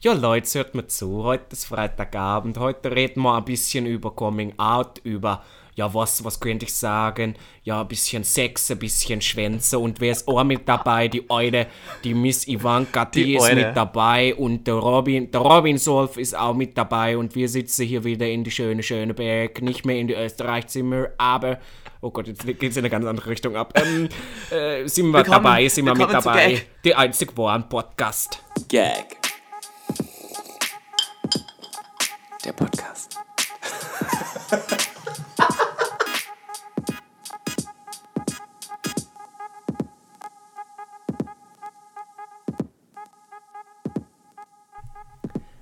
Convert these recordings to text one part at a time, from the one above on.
Ja, Leute, hört mir zu. Heute ist Freitagabend. Heute reden wir ein bisschen über Coming Out, über, ja, was, was könnte ich sagen? Ja, ein bisschen Sex, ein bisschen Schwänze. Und wer ist auch mit dabei? Die Eure, die Miss Ivanka, die, Die ist Eure. mit dabei. Und der Robin, der Robin Solf ist auch mit dabei. Und wir sitzen hier wieder in die schöne, schöne Berg. Nicht mehr in die Österreich-Zimmer, aber. Oh Gott, jetzt geht's in eine ganz andere Richtung ab. Ähm, äh, sind wir Willkommen- dabei, sind wir mit willkommen zu dabei. Die einzig wahren Podcast. Gag. Der Podcast.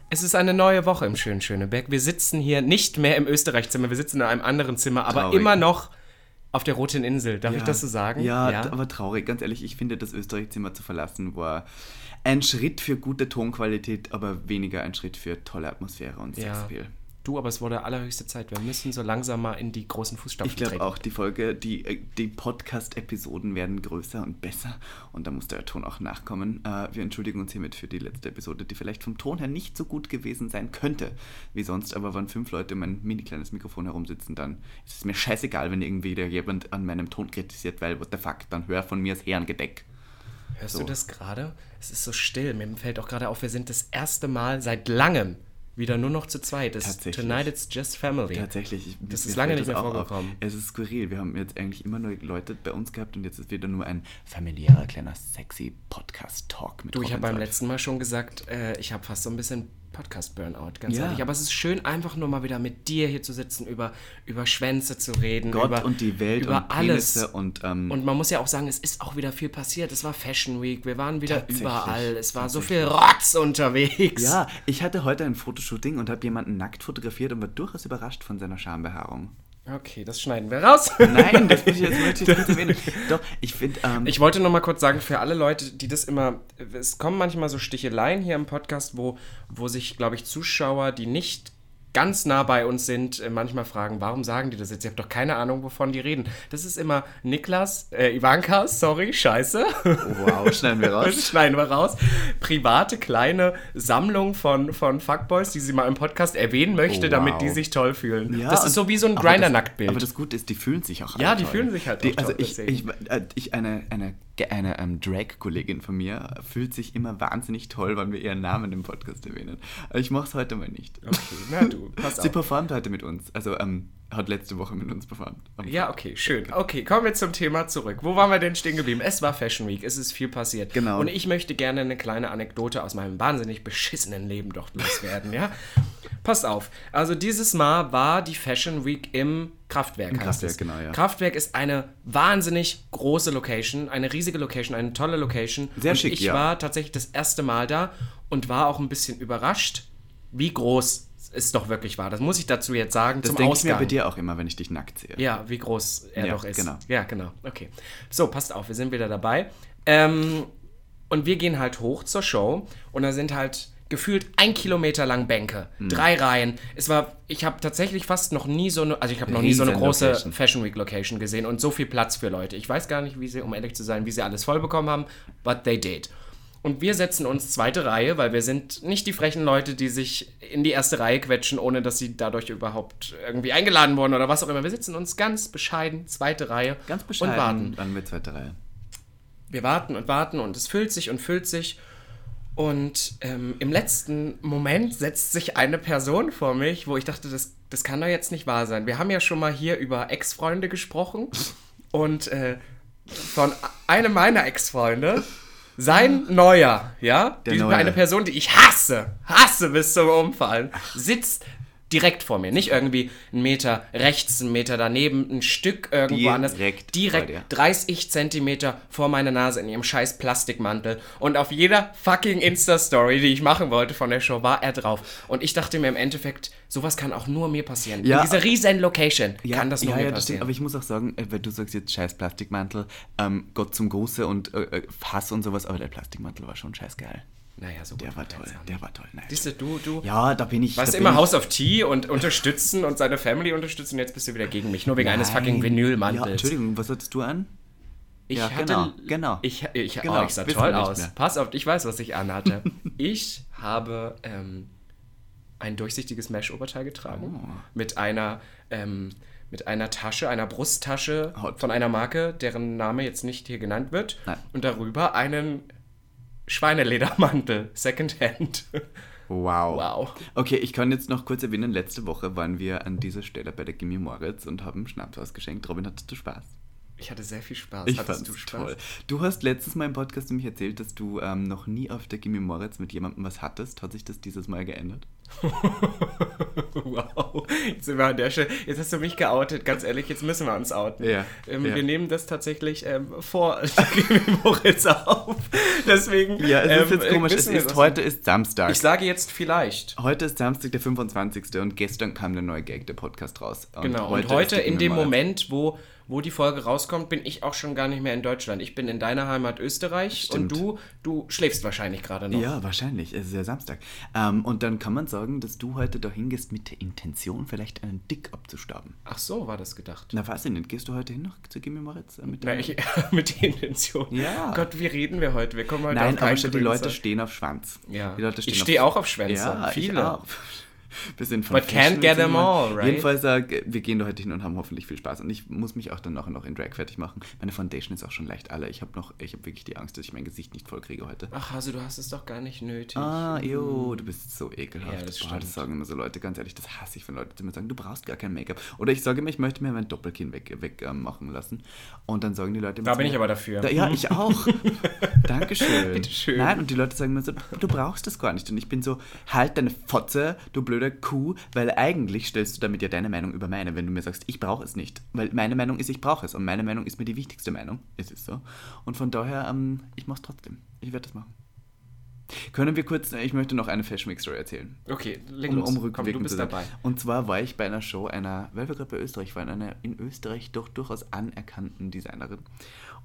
Es ist eine neue Woche im schönen Schöneberg. Wir sitzen hier nicht mehr im Österreich-Zimmer, wir sitzen in einem anderen Zimmer, aber Traurig. immer noch auf der Roten Insel. Darf ich das so sagen? Ja, d- aber traurig. Ganz ehrlich, ich finde, das Österreich-Zimmer zu verlassen war ein Schritt für gute Tonqualität, aber weniger ein Schritt für tolle Atmosphäre und ja. Sexappeal. Du, aber es wurde allerhöchste Zeit. Wir müssen so langsam mal in die großen Fußstapfen Ich glaube auch, die Folge, die, äh, die Podcast-Episoden werden größer und besser und da muss der Ton auch nachkommen. Äh, wir entschuldigen uns hiermit für die letzte Episode, die vielleicht vom Ton her nicht so gut gewesen sein könnte wie sonst, aber wenn fünf Leute um ein mini kleines Mikrofon herumsitzen, dann ist es mir scheißegal, wenn irgendwie jemand an meinem Ton kritisiert, weil what the fuck, dann hör von mir das Herrengedeck. Hörst so. du das gerade? Es ist so still. Mir fällt auch gerade auf, wir sind das erste Mal seit langem wieder nur noch zu zweit. Es. Tonight it's just family. Tatsächlich. ich- Das ist lange nicht mehr vorgekommen. Auf. Es ist skurril. Wir haben jetzt eigentlich immer nur Leute bei uns gehabt und jetzt ist wieder nur ein familiärer, kleiner, sexy Podcast-Talk mit Du, ich habe beim letzten Mal schon gesagt, äh, ich habe fast so ein bisschen Podcast-Burnout, ganz Ja. ehrlich. Aber es ist schön, einfach nur mal wieder mit dir hier zu sitzen, über, über Schwänze zu reden. Gott über, und die Welt über und alles. Penisse und, ähm, Und man muss ja auch sagen, es ist auch wieder viel passiert. Es war Fashion Week, wir waren wieder überall. Es war so viel Rotz unterwegs. Ja, ich hatte heute ein Fotoshooting und habe jemanden nackt fotografiert und war durchaus überrascht von seiner Schambehaarung. Okay, das schneiden wir raus. Nein, das muss ich jetzt möchte ich kurz erwähnen. Doch, ich finde, ähm, Ich wollte noch mal kurz sagen, für alle Leute, die das immer, es kommen manchmal so Sticheleien hier im Podcast, wo, wo sich, glaube ich, Zuschauer, die nicht ganz nah bei uns sind, äh, manchmal fragen, warum sagen die das jetzt? Ich habe doch keine Ahnung, wovon die reden. Das ist immer Niklas, äh, Ivanka, sorry, scheiße. wow, schneiden wir raus. Das schneiden wir raus. Private kleine Sammlung von, von Fuckboys, die sie mal im Podcast erwähnen möchte, Oh, damit wow. die sich toll fühlen. Ja, das ist so wie so ein Grinder-Nacktbild. Aber das Gute ist, die fühlen sich auch Ja, die toll. fühlen sich halt die, Also toll, ich, ich, äh, ich eine, eine, eine ähm, Drag-Kollegin von mir fühlt sich immer wahnsinnig toll, wenn wir ihren Namen im Podcast erwähnen. Aber ich mache es heute mal nicht. Okay, na du, pass Sie auf. performt heute mit uns. Also ähm, hat letzte Woche mit uns performt. Ja, okay, schön. Okay, kommen wir zum Thema zurück. Wo waren wir denn stehen geblieben? Es war Fashion Week, es ist viel passiert. Genau. Und ich möchte gerne eine kleine Anekdote aus meinem wahnsinnig beschissenen Leben dort loswerden, ja? Passt auf. Also dieses Mal war die Fashion Week im Kraftwerk. Im Kraftwerk, es. genau, ja. Kraftwerk ist eine wahnsinnig große Location, eine riesige Location, eine tolle Location. Sehr und schick, ich ja. war tatsächlich das erste Mal da und war auch ein bisschen überrascht, wie groß es doch wirklich war. Das muss ich dazu jetzt sagen. Das denke ich mir bei dir auch immer, wenn ich dich nackt sehe. Ja, wie groß er Ja, doch ist. genau. Ja, genau. Okay. So, passt auf, wir sind wieder dabei. Ähm, und wir gehen halt hoch zur Show und da sind halt gefühlt ein Kilometer lang Bänke, Hm. drei Reihen. Es war, ich habe tatsächlich fast noch nie so eine, also ich habe noch nie so eine große Location. Fashion Week Location gesehen und so viel Platz für Leute. Ich weiß gar nicht, wie sie, um ehrlich zu sein, wie sie alles voll bekommen haben, but they did. Und wir setzen uns zweite Reihe, weil wir sind nicht die frechen Leute, die sich in die erste Reihe quetschen, ohne dass sie dadurch überhaupt irgendwie eingeladen wurden oder was auch immer. Wir sitzen uns ganz bescheiden, zweite Reihe Ganz bescheiden. und warten. Dann mit zweiter Reihe. Wir warten und warten und es füllt sich und füllt sich. Und ähm, im letzten Moment setzt sich eine Person vor mich, wo ich dachte, das, das kann doch jetzt nicht wahr sein. Wir haben ja schon mal hier über Ex-Freunde gesprochen und äh, von einem meiner Ex-Freunde, sein neuer, ja, die, Neue. eine Person, die ich hasse, hasse bis zum Umfallen, sitzt direkt vor mir. Nicht irgendwie einen Meter rechts, einen Meter daneben, ein Stück irgendwo anders. Direkt vor Direkt dir. 30 Zentimeter vor meiner Nase in ihrem scheiß Plastikmantel. Und auf jeder fucking Insta-Story, die ich machen wollte von der Show, war er drauf. Und ich dachte mir im Endeffekt, sowas kann auch nur mir passieren. Ja. In dieser riesen Location kann das nur ja, mir ja, passieren. stimmt, aber ich muss auch sagen, äh, weil du sagst jetzt scheiß Plastikmantel, ähm, Gott zum Gruße und äh, äh, Fass und sowas, aber der Plastikmantel war schon scheiß geil. Naja, so gut Der war toll, der war toll. Nein. Siehst du, du, Ja, da bin ich. warst da immer bin House of Tea und unterstützen und seine Family unterstützen und jetzt bist du wieder gegen mich, nur wegen eines fucking Vinylmantels. Ja, Entschuldigung, was hattest du an? Ich Ja, hatte, genau, genau. Ich, ich, Genau, oh, ich sah wissen toll wir nicht aus. mehr. Pass auf, ich weiß, was ich anhatte. ich habe ähm, ein durchsichtiges Mesh-Oberteil getragen Oh. mit einer ähm, mit einer Tasche, einer Brusttasche Hot. von einer Marke, deren Name jetzt nicht hier genannt wird. Nein. Und darüber einen Schweineledermantel, Secondhand. Wow. Wow. Okay, ich kann jetzt noch kurz erwähnen, letzte Woche waren wir an dieser Stelle bei der Gimme Moritz und haben Schnaps ausgeschenkt. Robin, hattest du Spaß? Ich hatte sehr viel Spaß. Ich Hattest fand's du Spaß? toll. Du hast letztes Mal im Podcast nämlich erzählt, dass du ähm, noch nie auf der Gimme Moritz mit jemandem was hattest. Hat sich das dieses Mal geändert? Wow. Jetzt sind wir an der Stelle. Jetzt hast du mich geoutet. Ganz ehrlich, jetzt müssen wir uns outen. Ja, Ähm, ja. Wir nehmen das tatsächlich ähm, vor Moritz auf. Deswegen. Ja, es ist ähm, jetzt komisch. Es ist, heute ist Samstag. Ich sage jetzt vielleicht. Heute ist Samstag, der 25. und gestern kam der neue Gag, der Podcast raus. Und Genau. Und ist heute in dem. Moment, wo, wo die Folge rauskommt, bin ich auch schon gar nicht mehr in Deutschland. Ich bin in deiner Heimat Österreich Stimmt. und du, du schläfst wahrscheinlich gerade noch. Ja, wahrscheinlich. Es ist ja Samstag. Ähm, und dann kann man sagen, dass du heute dahin gehst mit der Intention, vielleicht einen Dick abzustaben. Ach so, war das gedacht. Na, weiß ich nicht. Gehst du heute hin noch zu Gimme Moritz? Äh, mit Na, ich, mit der Intention. Ja. Gott, wie reden wir heute? Wir kommen heute Nein, auf aber schon die Leute stehen auf Schwanz. Ja. Die Leute stehen Ich stehe auch auf Schwänze. Ja, Viele. Ich auch. Sind von But can't Fashion, get sind them all, right? Jedenfalls, äh, wir gehen da heute hin und haben hoffentlich viel Spaß. Und ich muss mich auch dann nachher noch in Drag fertig machen. Meine Foundation ist auch schon leicht alle. Ich habe noch, ich habe wirklich die Angst, dass ich mein Gesicht nicht voll kriege heute. Ach, Hase, du hast es doch gar nicht nötig. Ah, jo, du bist so ekelhaft. Ja, das Boah, das sagen immer so Leute, ganz ehrlich, das hasse ich, wenn Leute zu mir sagen, du brauchst gar kein Make-up. Oder ich sage immer, ich möchte mir mein Doppelkinn weg, weg machen lassen. Und dann sagen die Leute immer Da bin ich aber dafür. Da, ja, ich auch. Dankeschön. Bitteschön. Nein, und die Leute sagen mir so, du brauchst das gar nicht. Und ich bin so, halt deine Fotze, du blöder Kuh, weil eigentlich stellst du damit ja deine Meinung über meine, wenn du mir sagst, ich brauche es nicht. Weil meine Meinung ist, ich brauche es. Und meine Meinung ist mir die wichtigste Meinung. Es ist so. Und von daher, ähm, ich mach's trotzdem. Ich werde das machen. Können wir kurz, ich möchte noch eine Fashion Week Story erzählen. Okay, leg Um, los. um Komm, du bist dabei. Und zwar war ich bei einer Show einer, weil wir gerade bei Österreich waren, einer in Österreich doch durchaus anerkannten Designerin.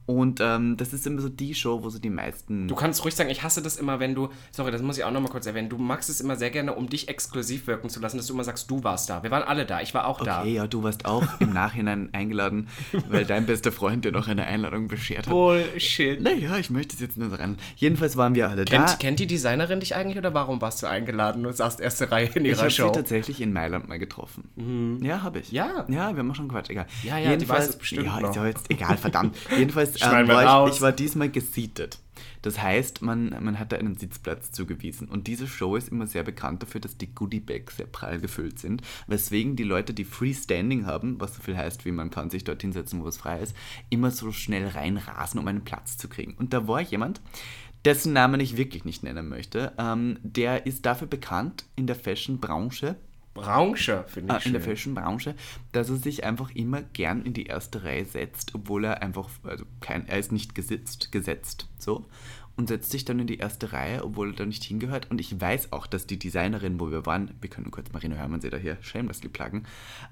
Und ähm, das ist immer so die Show, wo so die meisten. Du kannst ruhig sagen, ich hasse das immer, wenn du, sorry, das muss ich auch nochmal kurz erwähnen, du magst es immer sehr gerne, um dich exklusiv wirken zu lassen, dass du immer sagst, du warst da. Wir waren alle da, ich war auch da. Okay, ja, du warst auch im Nachhinein eingeladen, weil dein bester Freund dir noch eine Einladung beschert hat. Bullshit. Naja, ich möchte es jetzt nur rein. Jedenfalls waren wir alle Kennt, da. kennt die Designerin dich eigentlich oder warum warst du eingeladen und saßt erste Reihe in Ich ihrer habe sie Show? tatsächlich in Mailand mal getroffen. Ja, habe ich. Ja. Ja, wir haben auch schon Quatsch, egal. Ja, ja, die weiß es bestimmt Ja, noch. ist ja jetzt egal, verdammt. Jedenfalls Schneiden ähm, war ich, ich war diesmal gesietet. Das heißt, man, man hat da einen Sitzplatz zugewiesen. Und diese Show ist immer sehr bekannt dafür, dass die Goodie-Bags sehr prall gefüllt sind. Weswegen die Leute, die Freestanding haben, was so viel heißt, wie man kann sich dort hinsetzen, wo es frei ist, immer so schnell reinrasen, um einen Platz zu kriegen. Und da war jemand, dessen Namen ich wirklich nicht nennen möchte, ähm, der ist dafür bekannt in der Fashion-Branche, Branche, finde Ah, ich in der. Fashion-Branche, dass er sich einfach immer gern in die erste Reihe setzt, obwohl er einfach, also kein, er ist nicht gesitzt, gesetzt, so, und setzt sich dann in die erste Reihe, obwohl er da nicht hingehört. Und ich weiß auch, dass die Designerin, wo wir waren, wir können kurz Marina Hörmann sie da hier shamelessly pluggen,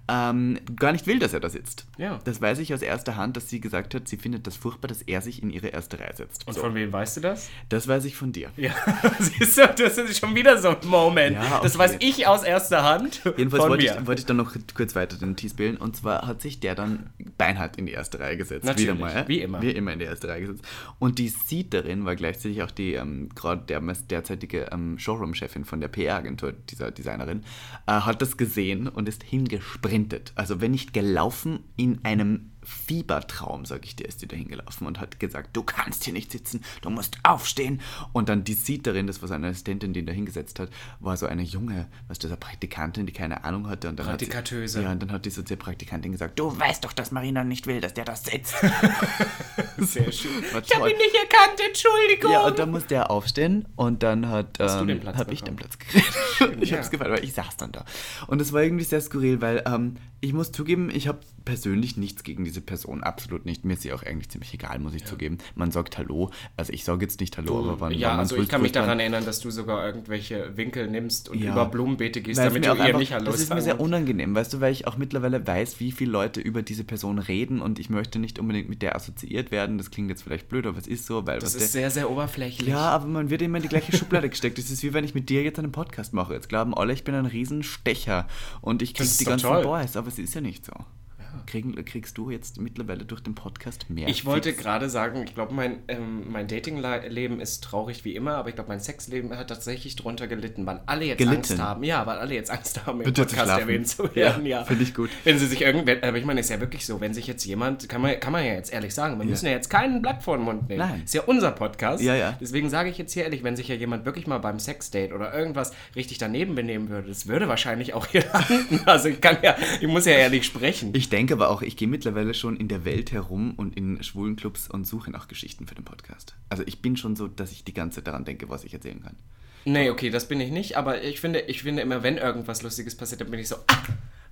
ähm, gar nicht will, dass er da sitzt. Ja. Das weiß ich aus erster Hand, dass sie gesagt hat, sie findet das furchtbar, dass er sich in ihre erste Reihe setzt. Und so. von wem weißt du das? Das weiß ich von dir. Ja, siehst du, das ist schon wieder so ein Moment. Ja, Das okay. weiß ich aus erster Hand. Jedenfalls wollte ich, wollte ich dann noch kurz weiter den Tease bilden. Und zwar hat sich der dann beinhart in die erste Reihe gesetzt. Natürlich, Wieder mal. wie immer. Wie immer in die erste Reihe gesetzt. Und die Seaterin war gleichzeitig auch die, ähm, gerade der derzeitige ähm, Showroom-Chefin von der PR-Agentur, dieser Designerin, äh, hat das gesehen und ist hingesprintet. Also wenn nicht gelaufen, in einem Fiebertraum, sag ich dir, ist die da hingelaufen und hat gesagt, du kannst hier nicht sitzen, du musst aufstehen. Und dann die Seaterin, das war seine Assistentin, die ihn da hingesetzt hat, war so eine junge, was das, eine Praktikantin, die keine Ahnung hatte. Und dann hat sie, Praktikatöse. ja, und dann hat diese Praktikantin gesagt, du weißt doch, dass Marina nicht will, dass der da sitzt. Sehr schön. War Ich habe ihn nicht erkannt, Entschuldigung. Ja, und dann musste er aufstehen und dann hat Hast du ähm, den Platz hab ich den? Platz gekriegt. ich Ja. hab's gefallen, weil ich saß dann da. Und es war irgendwie sehr skurril, weil ähm, ich muss zugeben, ich habe persönlich nichts gegen diese Person, absolut nicht. Mir ist sie auch eigentlich ziemlich egal, muss ich zugeben. Man sagt Hallo, also ich sage jetzt nicht Hallo, aber wann ja, wann also ich kann mich daran erinnern, dass du sogar irgendwelche Winkel nimmst und Ja. über Blumenbeete gehst, Weil damit du ihr einfach- nicht Hallo Das ist mir sehr unangenehm, weißt du, weil ich auch mittlerweile weiß, wie viele Leute über diese Person reden und ich möchte nicht unbedingt mit der assoziiert werden. Das klingt jetzt vielleicht blöd, aber es ist so, weil Das ist sehr, sehr oberflächlich. Ja, aber man wird immer in die gleiche Schublade gesteckt. Das ist wie wenn ich mit dir jetzt einen Podcast mache. Jetzt glauben alle, ich bin ein Riesenstecher und ich krieg Das ist die ganzen toll. Boys, aber es ist ja nicht so. Kriegen, kriegst du jetzt mittlerweile durch den Podcast mehr? Ich wollte gerade sagen, ich glaube, mein, ähm, mein Datingleben ist traurig wie immer, aber ich glaube, mein Sexleben hat tatsächlich drunter gelitten, weil alle jetzt Gelitten? Angst haben. Ja, weil alle jetzt Angst haben, im Bitte Podcast erwähnt zu Ja, werden. Ja, finde ich gut. Wenn sie sich irgendwer, aber ich meine, ist ja wirklich so, wenn sich jetzt jemand, kann man, kann man ja jetzt ehrlich sagen, wir müssen ja jetzt kein Blatt vor den Mund nehmen. Nein. Ist ja unser Podcast. Ja, ja. Deswegen sage ich jetzt hier ehrlich, wenn sich ja jemand wirklich mal beim Sexdate oder irgendwas richtig daneben benehmen würde, das würde wahrscheinlich auch hier landen. Also ich kann ja, ich muss ja ehrlich sprechen. Ich denke aber auch, ich gehe mittlerweile schon in der Welt herum und in schwulen Clubs und suche nach Geschichten für den Podcast. Also ich bin schon so, dass ich die ganze Zeit daran denke, was ich erzählen kann. Nee, okay, das bin ich nicht, aber ich finde, ich finde immer, wenn irgendwas Lustiges passiert, dann bin ich so, ah,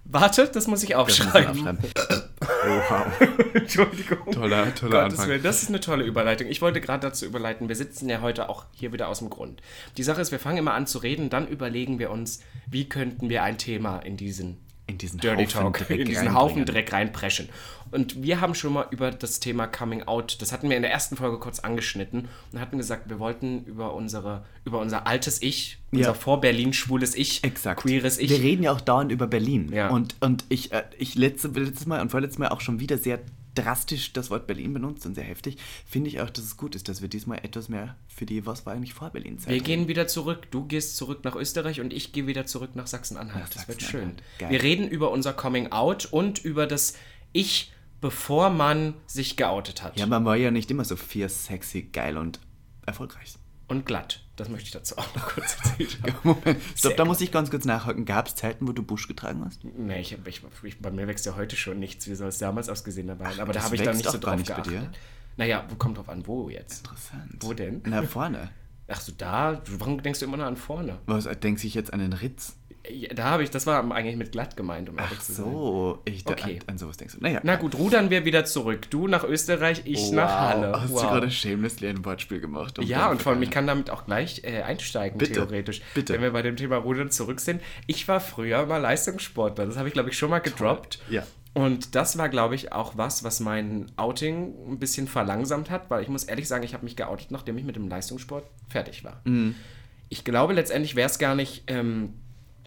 warte, das muss ich Das muss aufschreiben. aufschreiben. Oh, wow. Entschuldigung. Toller, toller Gottes Anfang. Willen, das ist eine tolle Überleitung. Ich wollte gerade dazu überleiten, wir sitzen ja heute auch hier wieder aus dem Grund. Die Sache ist, wir fangen immer an zu reden, dann überlegen wir uns, wie könnten wir ein Thema in diesen In diesen Dirty Haufen Talk, Dreck in diesen. Haufen Dreck reinpreschen. Und wir haben schon mal über das Thema Coming Out, das hatten wir in der ersten Folge kurz angeschnitten und hatten gesagt, wir wollten über unsere, über unser altes Ich, unser Ja. vor Berlin schwules Ich, Exakt. queeres Ich. Wir reden ja auch dauernd über Berlin. Ja. Und, und ich, äh, ich letzte, letztes Mal und vorletztes Mal auch schon wieder sehr drastisch das Wort Berlin benutzt und sehr heftig. Finde ich auch, dass es gut ist, dass wir diesmal etwas mehr für die Was war eigentlich vor Berlin-Zeit Wir gehen wieder zurück. Du gehst zurück nach Österreich und ich gehe wieder zurück nach Sachsen-Anhalt. Nach Das wird schön. Geil. Wir reden über unser Coming Out und über das Ich, bevor man sich geoutet hat. Ja, man war ja nicht immer so fierce, sexy, geil und erfolgreich. Und glatt. Das möchte ich dazu auch noch kurz erzählen. Moment, stopp, da muss ich ganz kurz nachhaken. Gab es Zeiten, wo du Busch getragen hast? Nee, ich, ich, ich, bei mir wächst ja heute schon nichts, wie soll es damals ausgesehen haben. Aber da habe ich dann nicht so drauf nicht bei geachtet. dir? Naja, wo kommt drauf an, wo jetzt? Interessant. Wo denn? Na, vorne. Ach so, da? Warum denkst du immer nur an vorne? Was, denkst du jetzt an den Ritz? Ja, Da habe ich, das war eigentlich mit glatt gemeint, um ehrlich Ach zu sein. so, ich, da- Okay. an, an sowas denkst du. Naja. Na gut, rudern wir wieder zurück. Du nach Österreich, ich nach Halle. Hast du gerade shamelessly ein Wortspiel gemacht? um Ja, und vor allem, ich kann damit auch gleich äh, einsteigen, Bitte, theoretisch. bitte. Wenn wir bei dem Thema Rudern zurück sind. Ich war früher mal Leistungssportler. Das habe ich, glaube ich, schon mal gedroppt. Ja. Und das war, glaube ich, auch was, was mein Outing ein bisschen verlangsamt hat, weil ich muss ehrlich sagen, ich habe mich geoutet, nachdem ich mit dem Leistungssport fertig war. Mhm. Ich glaube, letztendlich wäre es gar nicht ähm,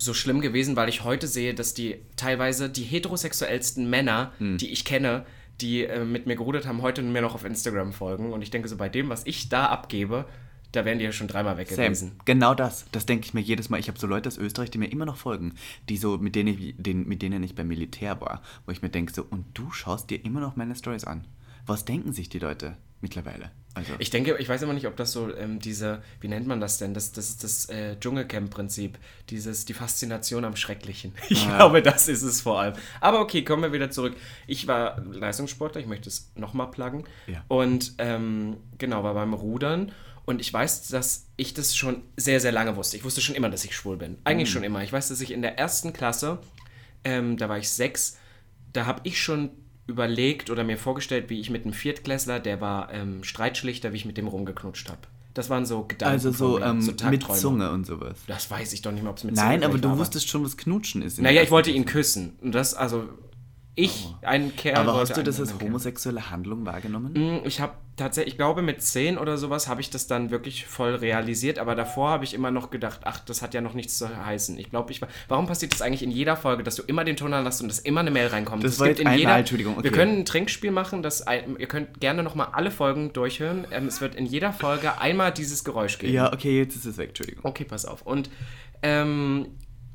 so schlimm gewesen, weil ich heute sehe, dass die teilweise die heterosexuellsten Männer, Mhm. die ich kenne, die äh, mit mir gerudert haben, heute mir noch auf Instagram folgen. Und ich denke so, bei dem, was ich da abgebe, da wären die ja schon dreimal weg Sam, gewesen. genau das. Das denke ich mir jedes Mal. Ich habe so Leute aus Österreich, die mir immer noch folgen, die so, mit denen ich, den, mit denen ich beim Militär war, wo ich mir denke so, und du schaust dir immer noch meine Stories an. Was denken sich die Leute mittlerweile? Also, Ich denke, ich weiß immer nicht, ob das so ähm, diese, wie nennt man das denn? Das, das das äh, Dschungelcamp-Prinzip. Dieses, die Faszination am Schrecklichen. Ich Ah. glaube, das ist es vor allem. Aber okay, kommen wir wieder zurück. Ich war Leistungssportler, ich möchte es nochmal pluggen. Ja. Und ähm, genau, war beim Rudern. Und ich weiß, dass ich das schon sehr, sehr lange wusste. Ich wusste schon immer, dass ich schwul bin. Eigentlich Mhm. schon immer. Ich weiß, dass ich in der ersten Klasse, ähm, da war ich sechs, da habe ich schon überlegt oder mir vorgestellt, wie ich mit einem Viertklässler, der war ähm, Streitschlichter, wie ich mit dem rumgeknutscht habe. Das waren so Gedanken. also so, mir, ähm, mit Tagträume. Zunge und sowas. Das weiß ich doch nicht mehr, ob es mit Nein, Zunge aber vielleicht du war, wusstest schon, was Knutschen ist. Naja, ich wollte ihn küssen. Und das, also, ich, ein Kerl. Aber hast du das als homosexuelle Handlung wahrgenommen? Mm, Ich habe tatsächlich, ich glaube mit 10 oder sowas habe ich das dann wirklich voll realisiert, aber davor habe ich immer noch gedacht, ach, das hat ja noch nichts zu heißen. Ich glaube, ich war, warum passiert das eigentlich in jeder Folge, dass du immer den Ton anlässt und dass immer eine Mail reinkommt? Das war gibt in einmal, Entschuldigung, okay. Wir können ein Trinkspiel machen, das, ein- ihr könnt gerne nochmal alle Folgen durchhören. Ähm, es wird in jeder Folge einmal dieses Geräusch geben. Ja, okay, jetzt ist es weg, Entschuldigung. Okay, pass auf. Und, ähm,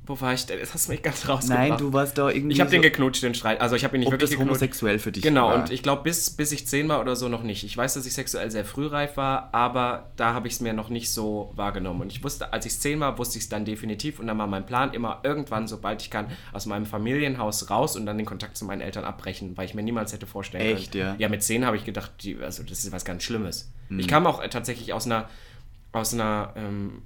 wo war ich denn? Das hast du mich ganz rausgebracht. Nein, du warst da irgendwie Ich habe so, den geknutscht, den Streit. Also ich habe ihn nicht ob wirklich das geknutscht. homosexuell für dich Genau, war. und ich glaube, bis, bis ich zehn war oder so noch nicht. Ich weiß, dass ich sexuell sehr frühreif war, aber da habe ich es mir noch nicht so wahrgenommen. Und ich wusste, als ich zehn war, wusste ich es dann definitiv. Und dann war mein Plan immer irgendwann, sobald ich kann, aus meinem Familienhaus raus und dann den Kontakt zu meinen Eltern abbrechen, weil ich mir niemals hätte vorstellen Echt, können. ja? Ja, mit zehn habe ich gedacht, die, also das ist was ganz Schlimmes. Mhm. Ich kam auch äh, tatsächlich aus einer, aus einer, ähm,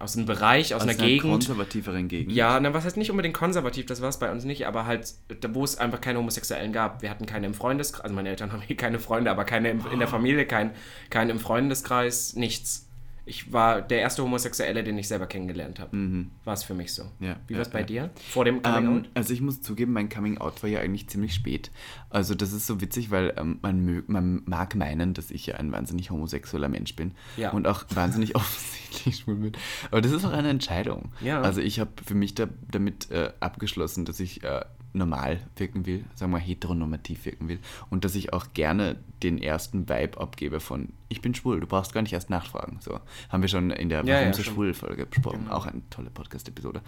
aus einem Bereich, aus, aus einer einer Gegend. konservativeren Gegend. Ja, na, was heißt nicht unbedingt konservativ, das war es bei uns nicht, aber halt, da, wo es einfach keine Homosexuellen gab. Wir hatten keine im Freundeskreis, also meine Eltern haben hier keine Freunde, aber keine im, in der Familie, kein, kein im Freundeskreis, nichts. Ich war der erste Homosexuelle, den ich selber kennengelernt habe. War es für mich so. Ja, Wie war es bei ja. dir? Vor dem Coming Ähm, Out? also ich muss zugeben, mein Coming Out war ja eigentlich ziemlich spät. Also das ist so witzig, weil ähm, man, mö- man mag meinen, dass ich ja ein wahnsinnig homosexueller Mensch bin und auch wahnsinnig offensichtlich schwul bin. Aber das ist auch eine Entscheidung. Also ich habe für mich da, damit äh, abgeschlossen, dass ich äh, normal wirken will, sagen wir heteronormativ wirken will und dass ich auch gerne den ersten Vibe abgebe von ich bin schwul, du brauchst gar nicht erst nachfragen. So haben wir schon in der Ja, Warum ja, so schwul Folge besprochen, Genau. auch eine tolle Podcast-Episode.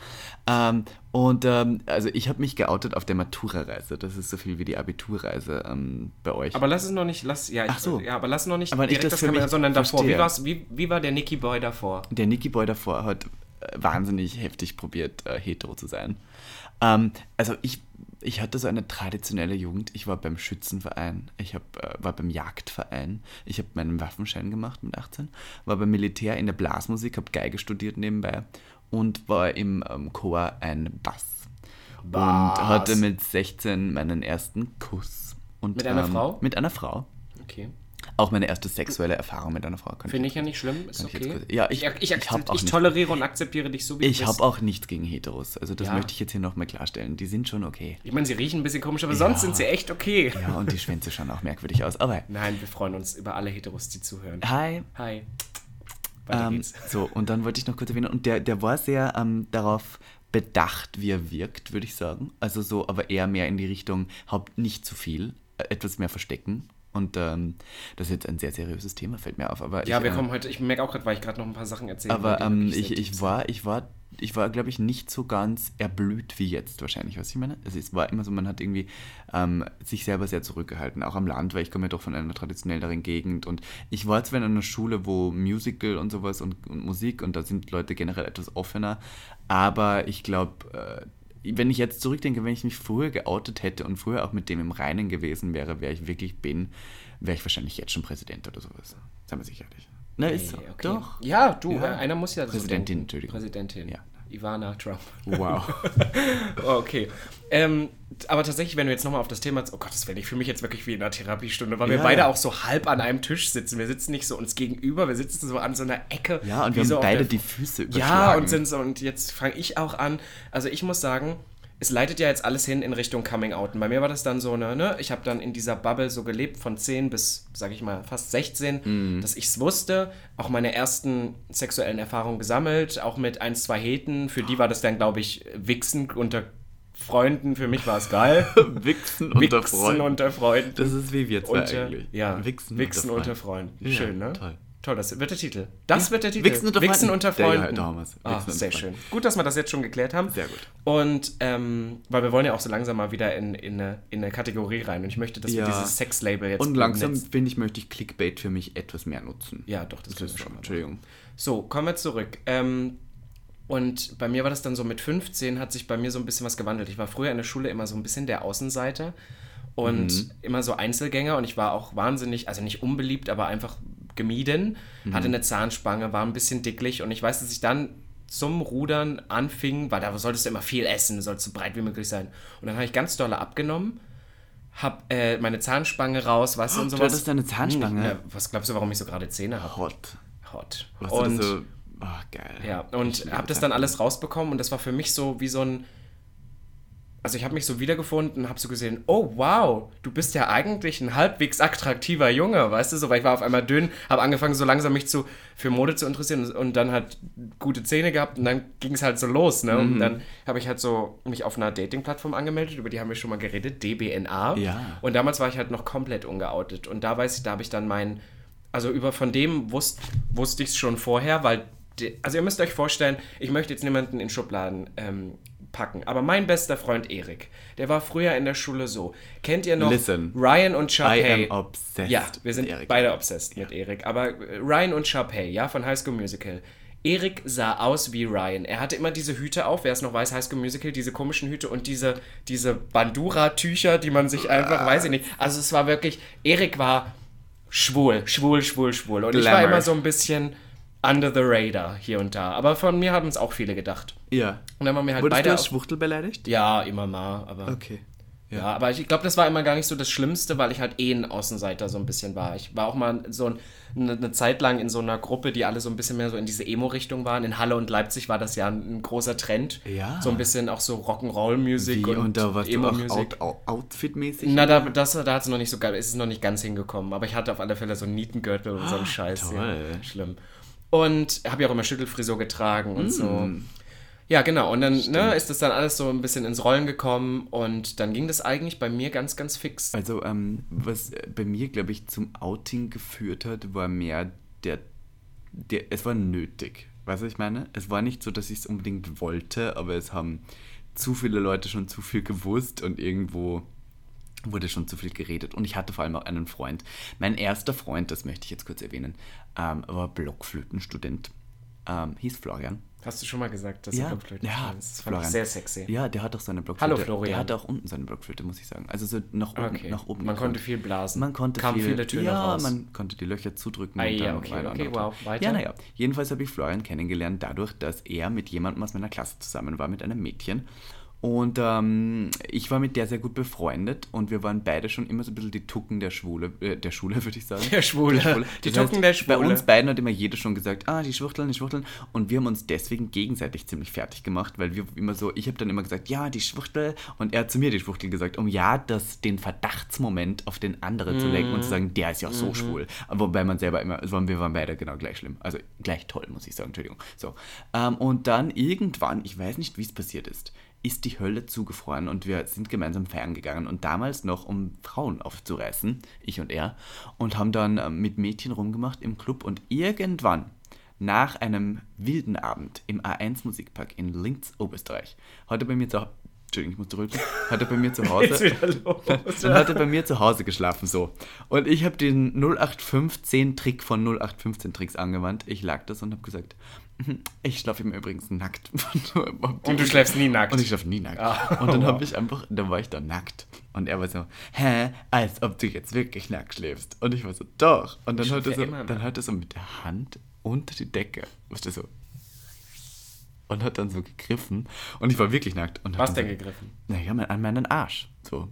Ähm, und ähm, also ich habe mich geoutet auf der Matura-Reise, das ist so viel wie die Abiturreise ähm, bei euch. Aber lass es noch nicht, lass, ja, ich, Ach so. ja, aber lass noch nicht Aber direkt das das Kamera, sondern davor. Wie, war's, wie, wie war der Nicky Boy davor? der Nicky Boy davor hat äh, wahnsinnig heftig probiert, äh, hetero zu sein. Ähm, also ich, ich hatte so eine traditionelle Jugend. Ich war beim Schützenverein, ich hab, äh, war beim Jagdverein, ich habe meinen Waffenschein gemacht mit 18, war beim Militär in der Blasmusik, habe Geige studiert nebenbei und war im ähm, Chor ein Bass. Bass. Und hatte mit 16 meinen ersten Kuss. Und, Mit einer ähm, Frau? Mit einer Frau. Okay. Auch meine erste sexuelle Erfahrung mit einer Frau. Finde ich ja nicht schlimm, ist ich okay. kurz- ja, ich- ich, ich akzept- ich toleriere und akzeptiere dich so, wie Ich du bist. habe auch nichts gegen Heteros. Also das Ja. möchte ich jetzt hier nochmal klarstellen. Die sind schon okay. Ich meine, sie riechen ein bisschen komisch, aber sonst sind sie echt okay. Ja, und die Schwänze schauen auch merkwürdig aus. Aber Nein, wir freuen uns über alle Heteros, die zuhören. hi. Hi. Ähm, so, und dann wollte ich noch kurz erwähnen, und der, der war sehr ähm, darauf bedacht, wie er wirkt, würde ich sagen. Also so, aber eher mehr in die Richtung, Haupt nicht zu viel, äh, etwas mehr verstecken. Und ähm, das ist jetzt ein sehr seriöses Thema, fällt mir auf. Aber Ja, ich, wir äh, kommen heute, ich merke auch gerade, weil ich gerade noch ein paar Sachen erzählen Aber ähm, ich, ich war, ich war, ich war, glaube ich, nicht so ganz erblüht wie jetzt wahrscheinlich, was ich meine. Also es war immer so, man hat irgendwie ähm, sich selber sehr zurückgehalten, auch am Land, weil ich komme ja doch von einer traditionelleren Gegend und ich war zwar in einer Schule, wo Musical und sowas und, und Musik und da sind Leute generell etwas offener, aber ich glaube, äh, wenn ich jetzt zurückdenke, wenn ich mich früher geoutet hätte und früher auch mit dem im Reinen gewesen wäre, wer ich wirklich bin, wäre ich wahrscheinlich jetzt schon Präsident oder sowas. Seien wir sicherlich. Na, ist so. Okay. Doch. Ja, du, Ja. äh, einer muss ja so Präsidentin, denken. Entschuldigung. Präsidentin. Ja. Ivana Trump. Wow. Okay. Ähm, aber tatsächlich, wenn du jetzt nochmal auf das Thema, oh Gott, das werde ich für mich jetzt wirklich wie in einer Therapiestunde, weil wir Ja. beide auch so halb an einem Tisch sitzen. Wir sitzen nicht so uns gegenüber, wir sitzen so an so einer Ecke. Ja, und wir haben so auf beide die Füße überschlagen. Ja, und sind so, und jetzt fange ich auch an. Also ich muss sagen, es leitet ja jetzt alles hin in Richtung Coming Out. Und bei mir war das dann so, ne, ne ich habe dann in dieser Bubble so gelebt von 10 bis, sag ich mal, fast 16, Mhm. dass ich es wusste, auch meine ersten sexuellen Erfahrungen gesammelt, auch mit ein, zwei Heten. Für die war das dann, glaube ich, Wichsen unter Freunden. Für mich war es geil. Wichsen unter Wichsen Freunden. unter Freunden. Das ist wie wir zwei Unter- eigentlich. Ja, Wichsen, Wichsen unter Freunden. Freunden. Ja, Schön, ne? toll. Toll, das wird der Titel. Das wird der Titel. Wichsen unter Freunden. unter Der- ja, Freunden. da haben wir's. Ah, Wichsen unter sehr Freunden. schön. Gut, dass wir das jetzt schon geklärt haben. Sehr gut. Und ähm, weil wir wollen ja auch so langsam mal wieder in, in, eine, in eine Kategorie rein. Und ich möchte, dass Ja. wir dieses Sex-Label jetzt Und langsam, finde ich, möchte ich Clickbait für mich etwas mehr nutzen. Ja, doch, das, Das ist schon. Entschuldigung. So, kommen wir zurück. Ähm, und bei mir war das dann so mit 15 hat sich bei mir so ein bisschen was gewandelt. Ich war früher in der Schule immer so ein bisschen der Außenseiter und Mhm. immer so Einzelgänger und ich war auch wahnsinnig, also nicht unbeliebt, aber einfach gemieden, Mhm. hatte eine Zahnspange, war ein bisschen dicklich und ich weiß, dass ich dann zum Rudern anfing, weil da solltest du immer viel essen, du sollst so breit wie möglich sein. Und dann habe ich ganz dolle abgenommen, hab äh, meine Zahnspange raus, weißt du, und du sowas. hattest eine Zahnspange? Hm, ja, was glaubst du, warum ich so gerade Zähne habe? Hot. Hot. Was und du so. Oh, geil. ja, und habe das dann alles rausbekommen und das war für mich so wie so ein. Also ich habe mich so wiedergefunden und habe so gesehen, oh wow, du bist ja eigentlich ein halbwegs attraktiver Junge, weißt du, so, weil ich war auf einmal dünn, habe angefangen so langsam mich zu für Mode zu interessieren und dann halt gute Zähne gehabt und dann ging es halt so los, ne? Mhm. Und dann habe ich halt so mich auf einer Dating-Plattform angemeldet, über die haben wir schon mal geredet, DBNA. Ja. Und damals war ich halt noch komplett ungeoutet und da weiß ich, da habe ich dann meinen also über von dem wusst, wusste ich es schon vorher, weil, also ihr müsst euch vorstellen, ich möchte jetzt niemanden in Schubladen ähm, packen, aber mein bester Freund Erik, der war früher in der Schule so. Kennt ihr noch Listen. Ryan und Sharpay? I am obsessed Ja, wir sind beide obsessed mit Erik, aber äh, Ryan und Sharpay, ja, von High School Musical. Erik sah aus wie Ryan. Er hatte immer diese Hüte auf, wer es noch weiß, High School Musical, diese komischen Hüte und diese, diese Bandura-Tücher, die man sich einfach, weiß ich nicht. Also es war wirklich, Erik war schwul, schwul, schwul, schwul. Und ich war Glamour. immer so ein bisschen under the radar hier und da. Aber von mir haben es auch viele gedacht. Ja. Und dann waren wir halt Wurdest beide. du als Schwuchtel beleidigt? ja, immer mal, aber. Okay. Ja, aber ich, glaube, das war immer gar nicht so das Schlimmste, weil ich halt eh ein Außenseiter so ein bisschen war. Ich war auch mal so ein, eine, eine Zeit lang in so einer Gruppe, die alle so ein bisschen mehr so in diese Emo-Richtung waren. In Halle und Leipzig war das ja ein, ein großer Trend. Ja. So ein bisschen auch so Rock'n'Roll-Musik und, und da warst du auch Emo-Musik. out, out, outfitmäßig? Na, da, das, da hat es noch nicht so geil, ist es noch nicht ganz hingekommen. Aber ich hatte auf alle Fälle so einen Nietengürtel und so einen Scheiß. toll. Ja, schlimm. Und habe ja auch immer Schüttelfrisur getragen und so. Mm. Ja, genau. Und dann ne, ist das dann alles so ein bisschen ins Rollen gekommen und dann ging das eigentlich bei mir ganz, ganz fix. Also, ähm, was bei mir, glaube ich, zum Outing geführt hat, war mehr der, der es war nötig. Weißt du, was ich meine? Es war nicht so, dass ich es unbedingt wollte, aber es haben zu viele Leute schon zu viel gewusst und irgendwo wurde schon zu viel geredet. Und ich hatte vor allem auch einen Freund. Mein erster Freund, das möchte ich jetzt kurz erwähnen, ähm, war Blockflötenstudent. Ähm, hieß Florian. Hast du schon mal gesagt, dass Ja, er Blockflöte ja, spielt? Das fand ich Florian. sehr sexy. Ja, der hat auch seine Blockflöte. Hallo, Florian. Der hatte auch unten seine Blockflöte, muss ich sagen. Also so nach oben. Okay. Nach oben Man konnte viel blasen. Man konnte Kamen viel, viele Töne ja, raus. man konnte die Löcher zudrücken. Ah, und ja, dann okay, okay, weiter. wow, weiter. Ja, naja. Jedenfalls habe ich Florian kennengelernt dadurch, dass er mit jemandem aus meiner Klasse zusammen war, mit einem Mädchen. Und ähm, ich war mit der sehr gut befreundet und wir waren beide schon immer so ein bisschen die Tucken der Schwule, äh, der Schule, würde ich sagen. Der Schwule. Die Tucken der Schwule. Bei uns beiden hat immer jeder schon gesagt, ah, die Schwuchteln, die Schwuchteln. Und wir haben uns deswegen gegenseitig ziemlich fertig gemacht, weil wir immer so, ich habe dann immer gesagt, ja, die Schwuchtel. Und er hat zu mir die Schwuchtel gesagt, um ja, das, den Verdachtsmoment auf den anderen zu lenken und zu sagen, der ist ja so schwul. Aber wobei man selber immer, also wir waren beide genau gleich schlimm. Also gleich toll, muss ich sagen, Entschuldigung. So. Ähm, und dann irgendwann, ich weiß nicht, wie es passiert ist, ist die Hölle zugefroren und wir sind gemeinsam feiern gegangen und damals noch, um Frauen aufzureißen, ich und er, und haben dann ähm, mit Mädchen rumgemacht im Club und irgendwann, nach einem wilden Abend im A1 Musikpark in Linz, Oberösterreich, hat er bei mir zu Entschuldigung, ich muss zurück. Hat er bei mir zu Hause. Los. Dann hat er bei mir zu Hause geschlafen, so. Und ich habe den 0815-Trick von 0815 Tricks angewandt. Ich lag das und habe gesagt, "Mhm, ich schlafe immer übrigens nackt. Und du schläfst nie nackt. Und ich schlafe nie nackt. Ah, und dann wow. habe ich einfach, dann war ich da nackt. Und er war so, hä, als ob du jetzt wirklich nackt schläfst. Und ich war so, doch. Und dann hat er so, dann hat er so mit der Hand unter die Decke, weißt du, so. Und hat dann so gegriffen. Und ich war wirklich nackt. Und hat Was denn so, gegriffen? naja, an meinen Arsch. So.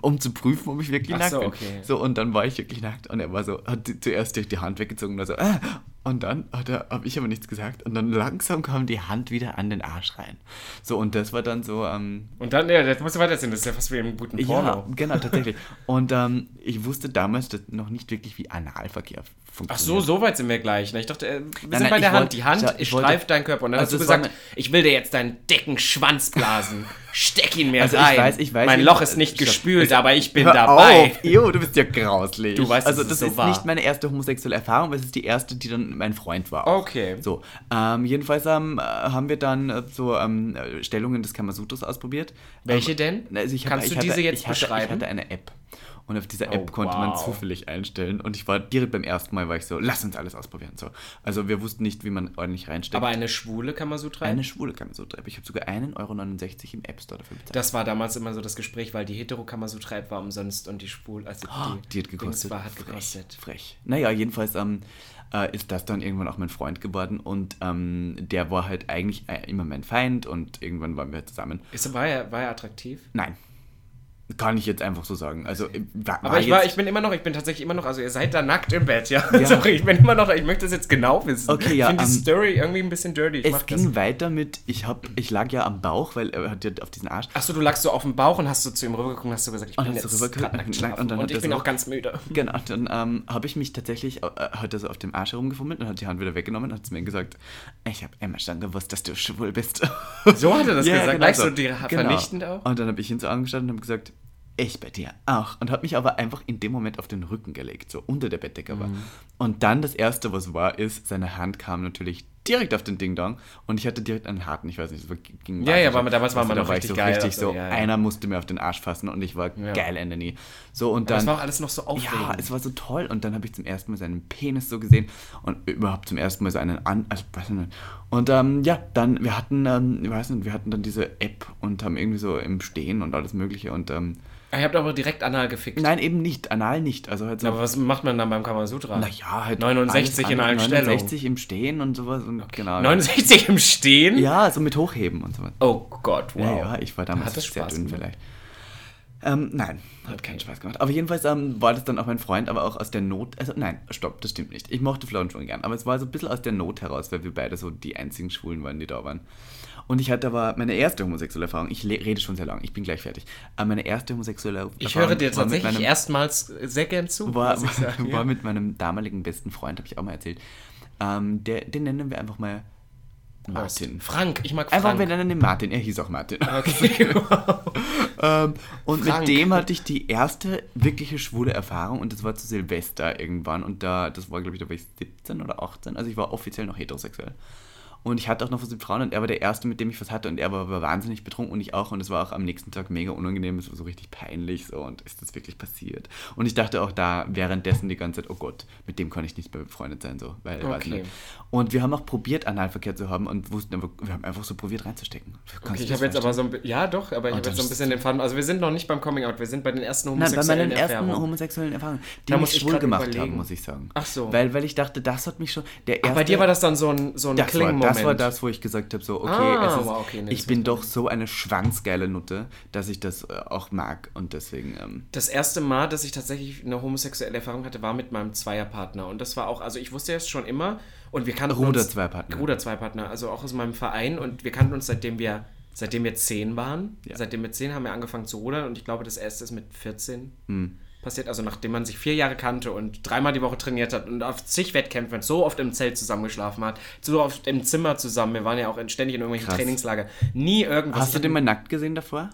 Um zu prüfen, ob ich wirklich Ach nackt so, bin. okay. So, und dann war ich wirklich nackt und er war so, hat die- zuerst durch die Hand weggezogen und war so, äh, und dann habe ich aber nichts gesagt und dann langsam kam die Hand wieder an den Arsch rein. So, und das war dann so, ähm, Und dann, ja, jetzt musst du weitersehen, das ist ja fast wie im guten Porno. ja, genau, tatsächlich. Und ähm, ich wusste damals das noch nicht wirklich, wie Analverkehr Ach so, so weit sind wir gleich. Ne? Ich dachte, äh, wir sind nein, bei ich der Hand. wollte- die Hand ich streift deinen Körper. Und dann Also hast du gesagt, ich will dir jetzt deinen dicken Schwanz blasen. Steck ihn mir Also ich rein. weiß, ich weiß, mein Loch ist nicht Stopp. gespült, aber ich bin dabei. Auf, Ew, du bist ja grauslich. Du weißt, also das ist so ist wahr. nicht meine erste homosexuelle Erfahrung, aber es ist die erste, die dann mein Freund war. Okay. So, ähm, jedenfalls ähm, äh, haben wir dann äh, so ähm, äh, Stellungen des Kamasutras ausprobiert. Welche ähm, denn? Also ich hab- Kannst ich du diese jetzt ich hatte, beschreiben? Ich hatte eine App. Und auf dieser Oh, App konnte man wow. zufällig einstellen. Und ich war direkt beim ersten Mal, war ich so, lass uns alles ausprobieren. So. Also wir wussten nicht, wie man ordentlich reinsteckt. Aber eine schwule Kamasutra? eine schwule Kamasutra-App. Ich habe sogar 1,69 Euro im App Store dafür bezahlt. Das war damals immer so das Gespräch, weil die hetero kamasutra app war umsonst und die schwul, also die, Ah, Die hat gekostet. war, hat Frech, gekostet. Frech. Naja, jedenfalls ähm, äh, ist das dann irgendwann auch mein Freund geworden und ähm, der war halt eigentlich äh, immer mein Feind und irgendwann waren wir zusammen. Ist, war, er, war er attraktiv? Nein. Kann ich jetzt einfach so sagen. Also, äh, Aber ich, war, ich bin immer noch, ich bin tatsächlich immer noch, also ihr seid da nackt im Bett, ja. Ja. Sorry, ich bin immer noch, ich möchte das jetzt genau wissen. Okay, ja, Ich finde die ähm, Story irgendwie ein bisschen dirty. Ich es ging das. weiter mit, ich, hab, ich lag ja am Bauch, weil er hat ja auf diesen Arsch. Achso, du lagst so auf dem Bauch und hast so zu ihm rübergeguckt und hast so gesagt, ich bin jetzt rübergeguckt nackt und dann und, ich bin so- auch ganz müde. Genau, dann ähm, habe ich mich tatsächlich, äh, hat er so auf dem Arsch herumgefummelt und hat die Hand wieder weggenommen und hat zu mir gesagt, ich habe immer schon gewusst, dass du schwul bist. So hat er das Ja, gesagt, genau gleich so. so Genau. vernichtend auch. Und dann habe ich ihn so angeschaut und habe gesagt, ich bei dir auch. Und habe mich aber einfach in dem Moment auf den Rücken gelegt, so unter der Bettdecke war. Mhm. Und dann das Erste, was war, ist, seine Hand kam natürlich direkt auf den Ding-Dong und ich hatte direkt einen harten, ich weiß nicht, es war- ging Ja, ja, aber damals war man da noch war ich richtig so geil, richtig also, so, ja, ja. einer musste mir auf den Arsch fassen und ich war Ja. geil nie. So und Aber dann... es war auch alles noch so aufregend. Ja, es war so toll. Und dann habe ich zum ersten Mal seinen Penis so gesehen und überhaupt zum ersten Mal so einen an. Also, weiß ich nicht. Und ähm, ja, dann, wir hatten, ähm, ich weiß nicht, wir hatten dann diese App und haben irgendwie so im Stehen und alles Mögliche. Und ähm, Ihr habt aber direkt anal gefickt. nein, eben nicht, anal nicht. Also halt so. Aber was macht man dann beim Kamasutra? naja, halt. 69 in allen Stellungen. 69 im Stehen und sowas. Und genau. 69 im Stehen? Ja, so mit Hochheben und so was. Oh Gott, wow. Ja, ja, ich war damals sehr dünn gemacht? vielleicht. Ähm, nein, hat keinen Spaß gemacht. Aber jedenfalls ähm, war das dann auch mein Freund, aber auch aus der Not. Also nein, stopp, das stimmt nicht. Ich mochte Florian schon gern, aber es war so ein bisschen aus der Not heraus, weil wir beide so die einzigen Schwulen waren, die da waren. Und ich hatte aber meine erste homosexuelle Erfahrung. Ich rede schon sehr lang, ich bin gleich fertig. Aber meine erste homosexuelle Erfahrung. Ich höre dir war tatsächlich meinem- erstmals sehr gern zu. war, sagen, war ja. mit meinem damaligen besten Freund, habe ich auch mal erzählt. Ähm, der, den nennen wir einfach mal Martin. Frank, ich mag Frank. Einfach, wir nennen ihn Martin. Er hieß auch Martin. Okay. Ähm, und Frank. mit dem hatte ich die erste wirkliche schwule Erfahrung und das war zu Silvester irgendwann und da, das war glaube ich, da war ich 17 oder 18, also ich war offiziell noch heterosexuell. Und ich hatte auch noch was mit Frauen und er war der Erste, mit dem ich was hatte und er war, war wahnsinnig betrunken und ich auch und es war auch am nächsten Tag mega unangenehm, es war so richtig peinlich so und ist das wirklich passiert? Und ich dachte auch da währenddessen die ganze Zeit, oh Gott, mit dem kann ich nicht mehr befreundet sein so, weil, weiß Okay. nicht. Und wir haben auch probiert Analverkehr zu haben und wussten aber, wir haben einfach so probiert reinzustecken. Okay, ich habe jetzt aber so ein ja doch, aber ich Oh, habe jetzt so ein bisschen den Faden. Also wir sind noch nicht beim Coming Out, wir sind bei den ersten Nein, bei homosexuellen meinen ersten Erfahrungen. homosexuellen Erfahrungen, die Da mich schwul gemacht überlegen. haben, muss ich sagen. Ach so. Weil, weil ich dachte, das hat mich schon. Der erste, Ach, bei dir war das dann so ein so ein Klingmoment. Das war das, wo ich gesagt habe, so, okay, Ah, es ist, wow, okay, nee, ich bin doch so eine schwanzgeile Nutte, dass ich das äh, auch mag und deswegen. Ähm, Das erste Mal, dass ich tatsächlich eine homosexuelle Erfahrung hatte, war mit meinem Zweierpartner. Und das war auch, also ich wusste es schon immer und wir kannten uns... Ruder-Zweipartner. Ruder-Zweipartner, also auch aus meinem Verein und wir kannten uns seitdem wir, seitdem wir zehn waren. Ja. Seitdem wir zehn haben wir angefangen zu rudern und ich glaube, das erste ist mit 14 Hm. Passiert. Also nachdem man sich vier Jahre kannte und dreimal die Woche trainiert hat und auf zig Wettkämpfen so oft im Zelt zusammengeschlafen hat, so oft im Zimmer zusammen, wir waren ja auch in, ständig in irgendwelchen Krass. Trainingslager, nie irgendwas. hast du den mal nackt gesehen davor?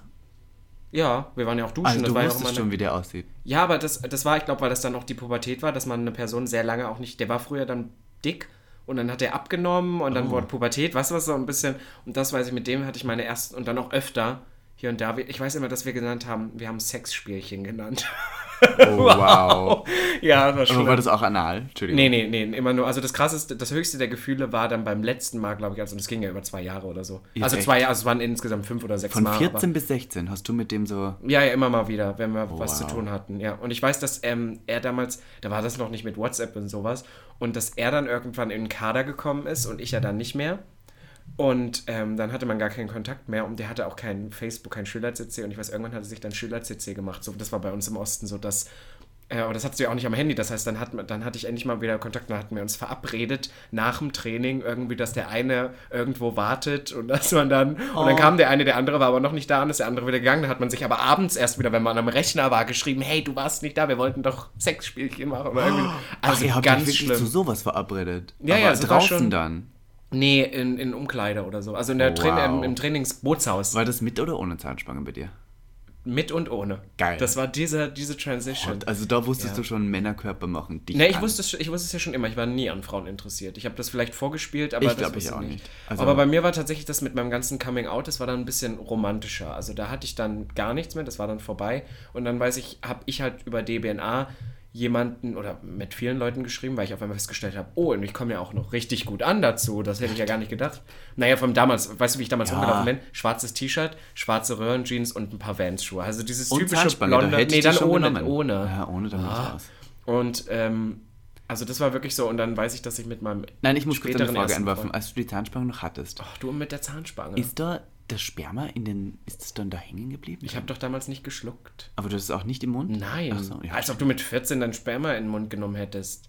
Ja, wir waren ja auch duschen. Also das du war ja auch wusstest immer eine- schon, wie der aussieht. Ja, aber das, das war, ich glaube, weil das dann auch die Pubertät war, dass man eine Person sehr lange auch nicht, der war früher dann dick und dann hat er abgenommen und dann Oh. wurde Pubertät, du was, so ein bisschen, und das weiß ich, mit dem hatte ich meine ersten, und dann auch öfter, hier und da, ich weiß immer, dass wir genannt haben, wir haben Sexspielchen genannt. Oh, wow. ja, war Aber schlimm. war das auch anal? Entschuldigung. Nee, nee, nee, immer nur, also das krasseste, das höchste der Gefühle war dann beim letzten Mal, glaube ich, also das ging ja über zwei Jahre oder so. Ist also echt? zwei Jahre, also es waren insgesamt fünf oder sechs Von Mal. 14 bis 16 hast du mit dem so. Ja, ja, immer mal wieder, wenn wir was zu Wow. tun hatten, ja. Und ich weiß, dass ähm, er damals, da war das noch nicht mit WhatsApp und sowas, und dass er dann irgendwann in den Kader gekommen ist und ich ja dann nicht mehr. Und ähm, dann hatte man gar keinen Kontakt mehr und der hatte auch kein Facebook, kein Schüler-CC und ich weiß, irgendwann hat er sich dann Schüler-CC gemacht. So, das war bei uns im Osten so, dass. Äh, aber das hattest du ja auch nicht am Handy. Das heißt, dann, hat, man- dann hatte ich endlich mal wieder Kontakt. Dann hatten wir uns verabredet nach dem Training irgendwie, dass der eine irgendwo wartet und dass man dann. Und dann Oh. kam der eine, der andere war aber noch nicht da und ist der andere wieder gegangen. Dann hat man sich aber abends erst wieder, wenn man am Rechner war, geschrieben: Hey, du warst nicht da, wir wollten doch Sexspielchen machen. Oder irgendwie. Ach, Also ihr habt ganz wirklich schlimm. zu sowas verabredet. Ja, Aber ja, war draußen schon- dann. Nee, in, in Umkleide oder so. Also in der wow. im, im Trainingsbootshaus. War das mit oder ohne Zahnspange bei dir? Mit und ohne. Geil. Das war diese, diese Transition. Also da wusstest Ja. du schon, Männerkörper machen dich Ne, ich an. wusste, es, ich wusste es ja schon immer. Ich war nie an Frauen interessiert. Ich habe das vielleicht vorgespielt, aber Ich das ich auch nie. nicht. Also- aber bei mir war tatsächlich das mit meinem ganzen Coming Out, das war dann ein bisschen romantischer. Also da hatte ich dann gar nichts mehr, das war dann vorbei. Und dann weiß ich, habe ich halt über DBNA jemanden oder mit vielen Leuten geschrieben, weil ich auf einmal festgestellt habe, oh, und ich komme ja auch noch richtig gut an dazu. Das hätte ich ja gar nicht gedacht. Naja, vom damals, weißt du, wie ich damals Ja. rumgelaufen bin? Schwarzes T-Shirt, schwarze Röhrenjeans und ein paar Vans-Schuhe. Also dieses Und typische da blonde. ich Nee, dann ohne. genommen. Ohne. Ja, ohne, dann Ah. raus. Und ähm, also das war wirklich so. Und dann weiß ich, dass ich mit meinem Nein, ich muss kurz eine Frage einwerfen. Freund- Als du die Zahnspange noch hattest, Ach, du mit der Zahnspange. ist da das Sperma in den. Ist es dann da hängen geblieben? ich habe doch damals nicht geschluckt. Aber du hast es auch nicht im Mund? Nein. So, ja. Als ob du mit 14 dein Sperma in den Mund genommen hättest.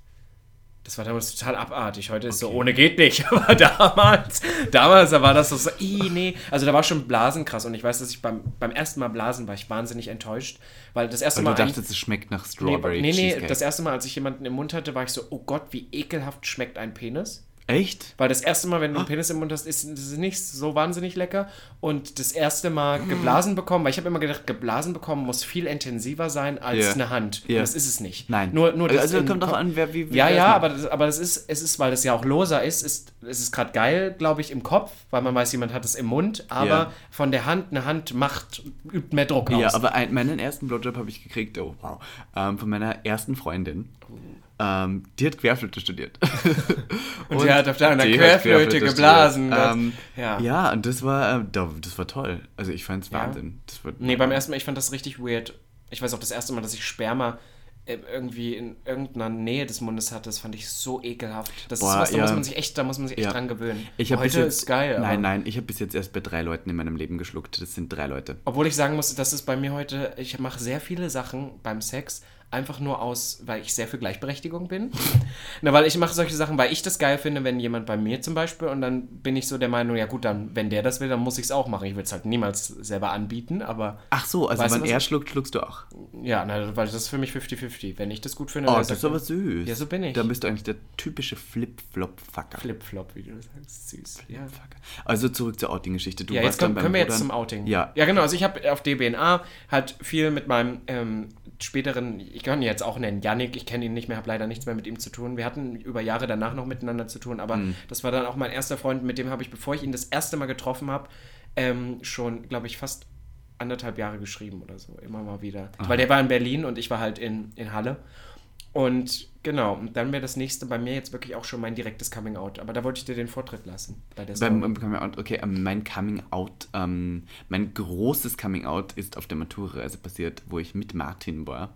Das war damals total abartig. Heute ist so, Okay. ohne geht nicht. Aber damals, damals, da war das so, so ih, nee. Also da war schon Blasen krass. Und ich weiß, dass ich beim, beim ersten Mal Blasen war ich wahnsinnig enttäuscht. Weil das erste Weil Mal. du dachtest, es schmeckt nach Nee, Strawberry nee, nee, Cheesecake. das erste Mal, als ich jemanden im Mund hatte, war ich so, oh Gott, wie ekelhaft schmeckt ein Penis. Echt? Weil das erste Mal, wenn Ah. du einen Penis im Mund hast, ist ist nicht so wahnsinnig lecker. Und das erste Mal geblasen bekommen, weil ich habe immer gedacht, geblasen bekommen muss viel intensiver sein als Ja. eine Hand. Ja. Das ist es nicht. Nein. Nur, nur das Also kommt doch an, wer wie. wie ja, es ja, aber, das, aber das ist, es ist, weil das ja auch loser ist, ist, ist es gerade geil, glaube ich, im Kopf, weil man weiß, jemand hat es im Mund, aber Ja. von der Hand, eine Hand macht, übt mehr Druck aus. Ja, aber ein, meinen ersten Blowjob habe ich gekriegt, oh wow, ähm, von meiner ersten Freundin. Ähm, die hat Querflöte studiert. Und die hat auf der- an der die hat Querflöte geblasen. Ähm, ja. ja. und das war, da- das war toll. Also ich fand es Ja. Wahnsinn. Das war, Nee, beim ersten Mal, ich fand das richtig weird. Ich weiß auch, das erste Mal, dass ich Sperma äh, irgendwie in irgendeiner Nähe des Mundes hatte, das fand ich so ekelhaft. Das Boah, ist was, da ja. muss man sich echt, da muss man sich echt Ja. dran gewöhnen. Ich bis Heute jetzt, ist geil. Nein, nein, ich habe bis jetzt erst bei drei Leuten in meinem Leben geschluckt. Das sind drei Leute. Obwohl ich sagen muss, das ist bei mir heute, ich mache sehr viele Sachen beim Sex, einfach nur aus, weil ich sehr für Gleichberechtigung bin. Na, weil ich mache solche Sachen, weil ich das geil finde, wenn jemand bei mir zum Beispiel und dann bin ich so der Meinung, ja gut, dann, wenn der das will, dann muss ich es auch machen. Ich will es halt niemals selber anbieten, aber. Ach so, also wenn er schluckt, schluckst du auch. Ja, na, weil das ist für mich 50-50. Wenn ich das gut finde, Oh, dann das ist aber süß. Ja, so bin ich. Da bist du eigentlich der typische Flip-Flop-Fucker. Flip-Flop, wie du sagst. Süß. Ja. Also zurück zur Outing-Geschichte. Du Ja, jetzt warst dann können, beim können wir jetzt Bruder- zum Outing. Ja. Ja, genau. Also ich habe auf DBNA halt viel mit meinem ähm, späteren, ich kann ihn jetzt auch nennen, Yannick, ich kenne ihn nicht mehr, habe leider nichts mehr mit ihm zu tun. Wir hatten über Jahre danach noch miteinander zu tun, aber Mhm. das war dann auch mein erster Freund, mit dem habe ich, bevor ich ihn das erste Mal getroffen habe, ähm, schon, glaube ich, fast anderthalb Jahre geschrieben oder so, immer mal wieder. Weil der war in Berlin und ich war halt in, in Halle. Und genau, und dann wäre das nächste bei mir jetzt wirklich auch schon mein direktes Coming Out. Aber da wollte ich dir den Vortritt lassen. Bei der Beim, beim Coming Out, okay, ähm, mein Coming Out, ähm, mein großes Coming Out ist auf der Matura-Reise passiert, wo ich mit Martin war.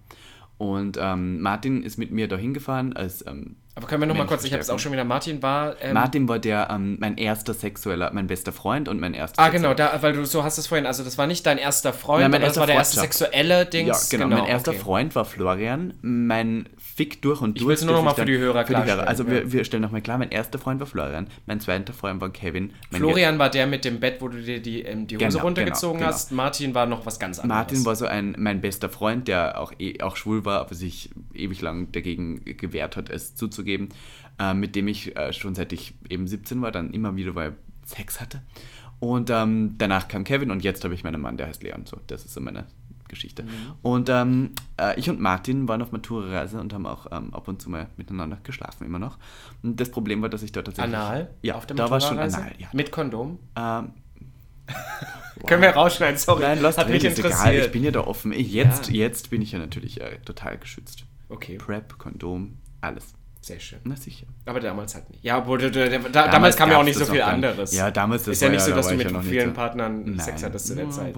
Und ähm, Martin ist mit mir dahin gefahren als Aber können wir noch mal Mensch, kurz, ich habe es auch schon wieder, Martin war. Ähm, Martin war der, mein erster sexueller, mein bester Freund und mein erster Ah, genau, da, weil du so hast es vorhin, also das war nicht dein erster Freund, Nein, mein aber das erster war der erste sexuelle Dings. Ja, genau. mein erster okay. Freund war Florian. Mein Fick durch und durch. will's nur noch das mal ich für die Hörer klarstellen, Also ja. wir, wir stellen nochmal klar, mein erster Freund war Florian, mein zweiter Freund war Kevin. Florian war der mit dem Bett, wo du dir die, ähm, die Hose Genau, runtergezogen genau, genau. hast. Martin war noch was ganz anderes. Martin war so ein mein bester Freund, der auch, eh, auch schwul war, aber sich ewig lang dagegen gewehrt hat, es zuzugeben, äh, mit dem ich äh, schon seit ich eben 17 war, dann immer wieder weil Sex hatte. Und ähm, danach kam Kevin und jetzt habe ich meinen Mann, der heißt Leon. So, das ist so meine Geschichte. Und ähm, äh, ich und Martin waren auf Matura-Reise und haben auch ähm, ab und zu mal miteinander geschlafen, immer noch. Und das Problem war, dass ich dort tatsächlich... Anal? Ja, auf der da war schon anal, ja. Mit Kondom? Ähm, Können wir rausschneiden, sorry. Nein, lass Hat mich ist interessiert. egal, ich bin ja da offen. Jetzt, Ja. jetzt bin ich ja natürlich äh, total geschützt. okay, Prep, Kondom, alles. sehr schön. Na sicher. Aber damals halt nicht. Ja, obwohl, da, da, da, damals, kam ja auch nicht so viel anderes. Ja, damals das Ist ja nicht so, da dass du mit ja vielen Partnern Sex hattest zu der Zeit.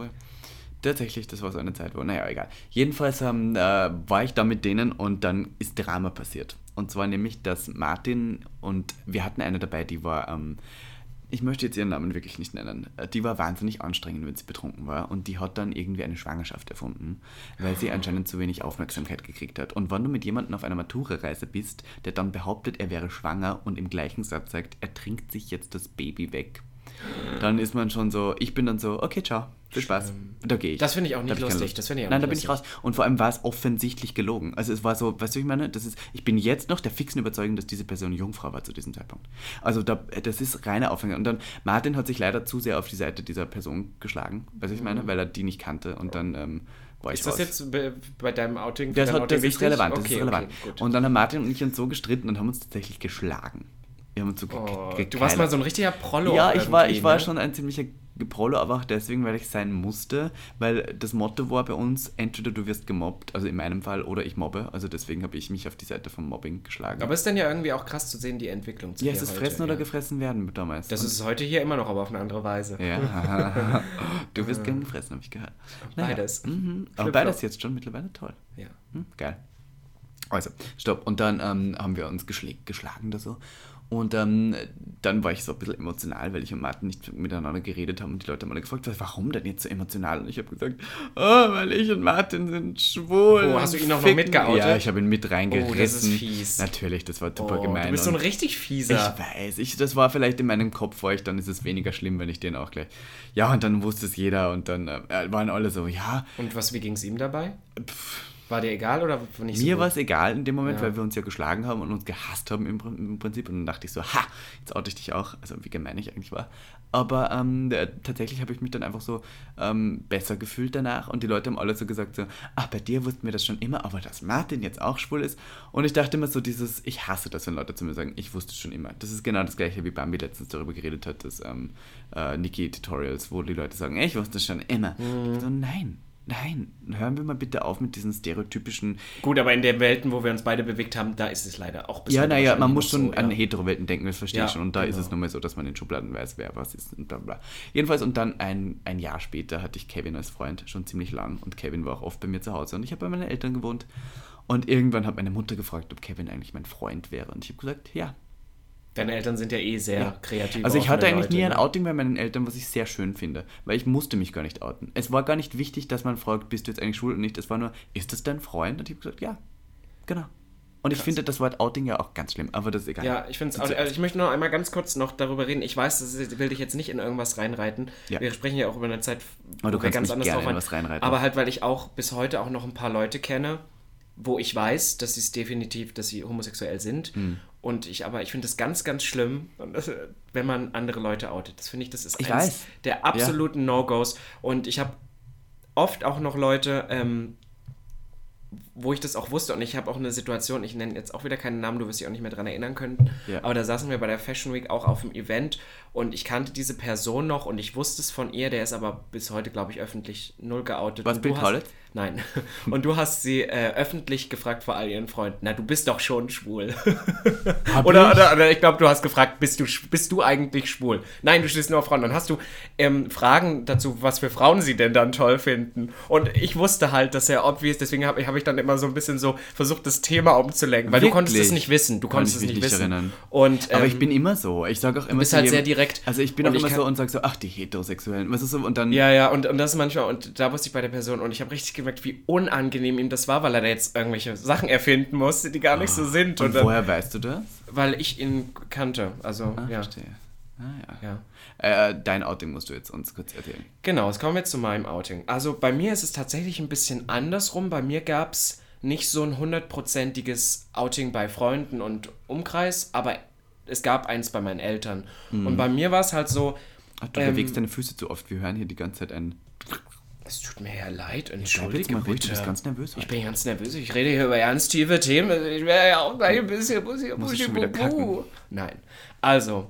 Tatsächlich, das war so eine Zeit, wo, naja, egal. Jedenfalls ähm, äh, war ich da mit denen und dann ist Drama passiert. Und zwar nämlich, dass Martin und wir hatten eine dabei, die war, ähm, ich möchte jetzt ihren Namen wirklich nicht nennen, äh, die war wahnsinnig anstrengend, wenn sie betrunken war und die hat dann irgendwie eine Schwangerschaft erfunden, weil sie anscheinend zu wenig Aufmerksamkeit gekriegt hat. Und wenn du mit jemandem auf einer Matura-Reise bist, der dann behauptet, er wäre schwanger und im gleichen Satz sagt, er trinkt sich jetzt das Baby weg, dann ist man schon so, ich bin dann so, okay, ciao, viel Spaß, da gehe ich. Das finde ich auch Da nicht keine lustig, Lust. das finde ich auch Nein, nicht da bin ich raus. Und vor allem war es offensichtlich gelogen. Also es war so, weißt du, ich meine? Das ist, ich bin jetzt noch der fixen Überzeugung, dass diese Person Jungfrau war zu diesem Zeitpunkt. Also da, das ist reiner Aufhänger. Und dann, Martin hat sich leider zu sehr auf die Seite dieser Person geschlagen, weißt du, ich meine? Weil er die nicht kannte und dann ähm, war ich Mhm. Ist das raus. jetzt be- bei deinem Outing? Das, deinem hat, das Outing ist wichtig? relevant, das Okay, ist relevant. Okay, und dann haben Martin und ich uns so gestritten und haben uns tatsächlich geschlagen. Wir haben uns so oh, du warst mal so ein richtiger Prollo. Ja, ich war, ich war ne? schon ein ziemlicher Geprollo, aber auch deswegen, weil ich sein musste, weil das Motto war bei uns, entweder du wirst gemobbt, also in meinem Fall, oder ich mobbe. Also deswegen habe ich mich auf die Seite vom Mobbing geschlagen. Aber es ist dann ja irgendwie auch krass zu sehen, die Entwicklung zu ja, ist es heute, fressen oder ja. gefressen werden damals? Das Und- ist heute hier immer noch, aber auf eine andere Weise. Ja. du wirst gern gefressen, habe ich gehört. Beides. Mhm. Aber beides jetzt schon mittlerweile toll. Ja. Hm, geil. Also, stopp. Und dann ähm, haben wir uns geschl geschlagen da so. Und ähm, dann war ich so ein bisschen emotional, weil ich und Martin nicht miteinander geredet haben und die Leute haben alle gefragt, warum denn jetzt so emotional? Und ich habe gesagt, oh, weil ich und Martin sind schwul. Oh, hast du ihn auch noch ficken." mitgeoutet? Ja, ich habe ihn mit reingerissen. Oh, das ist fies. Natürlich, das war super Oh, gemein. du bist so ein richtig fieser. ich weiß, ich, das war vielleicht in meinem Kopf vor ich, dann ist es weniger schlimm, wenn ich den auch gleich. Ja, und dann wusste es jeder und dann äh, waren alle so, ja, Und was, wie ging es ihm dabei? War dir egal oder nicht so Mir war es egal in dem Moment, Ja. weil wir uns ja geschlagen haben und uns gehasst haben im, im Prinzip. Und dann dachte ich so, ha, jetzt oute ich dich auch. Also wie gemein ich eigentlich war. Aber ähm, der, tatsächlich habe ich mich dann einfach so ähm, besser gefühlt danach. Und die Leute haben alle so gesagt, so, ach, bei dir wussten wir das schon immer, aber dass Martin jetzt auch schwul ist. Und ich dachte immer so dieses, ich hasse das, wenn Leute zu mir sagen, ich wusste es schon immer. Das ist genau das gleiche, wie Bambi letztens darüber geredet hat, dass ähm, äh, Niki-Tutorials, wo die Leute sagen, ich wusste es schon immer. Ich so, nein. Nein, hören wir mal bitte auf mit diesen stereotypischen Gut, aber in den Welten, wo wir uns beide bewegt haben, da ist es leider auch bis Ja, naja, man muss schon so, an ja. Hetero-Welten denken, das verstehe Ja, ich schon. Und da ist genau. es nun mal so, dass man in Schubladen weiß, wer was ist und bla bla. Jedenfalls, und dann ein, ein Jahr später hatte ich Kevin als Freund, schon ziemlich lang. Und Kevin war auch oft bei mir zu Hause. Und ich habe bei meinen Eltern gewohnt. Und irgendwann hat meine Mutter gefragt, ob Kevin eigentlich mein Freund wäre. Und ich habe gesagt, ja. Deine Eltern sind ja eh sehr Ja. kreativ. Also ich hatte eigentlich nie ein Leute, ne? Outing bei meinen Eltern, was ich sehr schön finde, weil ich musste mich gar nicht outen. Es war gar nicht wichtig, dass man fragt, bist du jetzt eigentlich schwul oder nicht. Es war nur, ist das dein Freund? Und ich habe gesagt, ja, genau. Und ich finde das Wort Outing ja auch ganz schlimm, aber das ist egal. Ja, ich finde es. Also ich möchte noch einmal ganz kurz noch darüber reden. Ich weiß, das will dich jetzt nicht in irgendwas reinreiten. Ja. Wir sprechen ja auch über eine Zeit, Aber du kannst mich gerne in was reinreiten. Aber halt, weil ich auch bis heute auch noch ein paar Leute kenne, wo ich weiß, dass sie es definitiv, dass sie homosexuell sind. Hm. Und ich, aber ich finde es ganz, ganz schlimm, wenn man andere Leute outet. Das finde ich, das ist Ich eins weiß. der absoluten No-Gos. Und ich habe oft auch noch Leute, ähm, wo ich das auch wusste und ich habe auch eine Situation, ich nenne jetzt auch wieder keinen Namen, du wirst dich auch nicht mehr daran erinnern können, Ja. aber da saßen wir bei der Fashion Week auch auf dem Event und ich kannte diese Person noch und ich wusste es von ihr, der ist aber bis heute, glaube ich, öffentlich null geoutet. Was, Bill Collins? Nein. Und du hast sie äh, öffentlich gefragt vor all ihren Freunden, na, du bist doch schon schwul. Oder, ich? oder, oder ich glaube, du hast gefragt, bist du, bist du eigentlich schwul? Nein, du stehst nur auf Frauen. Dann hast du ähm, Fragen dazu, was für Frauen sie denn dann toll finden. Und ich wusste halt, dass er obvious, deswegen habe hab ich dann immer so ein bisschen so versucht, das Thema umzulenken, weil du konntest es Wirklich? nicht wissen. Du konntest es nicht wissen. erinnern. Und, Aber ähm, ich bin immer so. Ich sage auch immer bist zu halt jedem- sehr direkt. Also ich bin auch ich immer so und sage so, ach, die Heterosexuellen. Was ist so? Und dann. Ja, ja, und, und das ist manchmal, und da wusste ich bei der Person, und ich habe richtig gemerkt, wie unangenehm ihm das war, weil er da jetzt irgendwelche Sachen erfinden musste, die gar nicht so sind. und Und, dann, woher weißt du das? weil ich ihn kannte. Also, Ah, ja. verstehe. Ah, ja. ja. Äh, dein Outing musst du jetzt uns kurz erzählen. Genau, jetzt kommen wir zu meinem Outing. Also bei mir ist es tatsächlich ein bisschen andersrum. Bei mir gab es nicht so ein hundertprozentiges Outing bei Freunden und Umkreis, aber es gab eins bei meinen Eltern. Und bei mir war es halt so, Ach, du Ähm, bewegst deine Füße zu oft. Wir hören hier die ganze Zeit ein. Es tut mir ja leid, entschuldige jetzt mal bitte. du bist ganz nervös. Ich heute. bin ganz nervös. Ich rede hier über ganz tiefe Themen. Ich wäre ja auch gleich ein bisschen bussi, ich bussi, bubu. Nein. Also,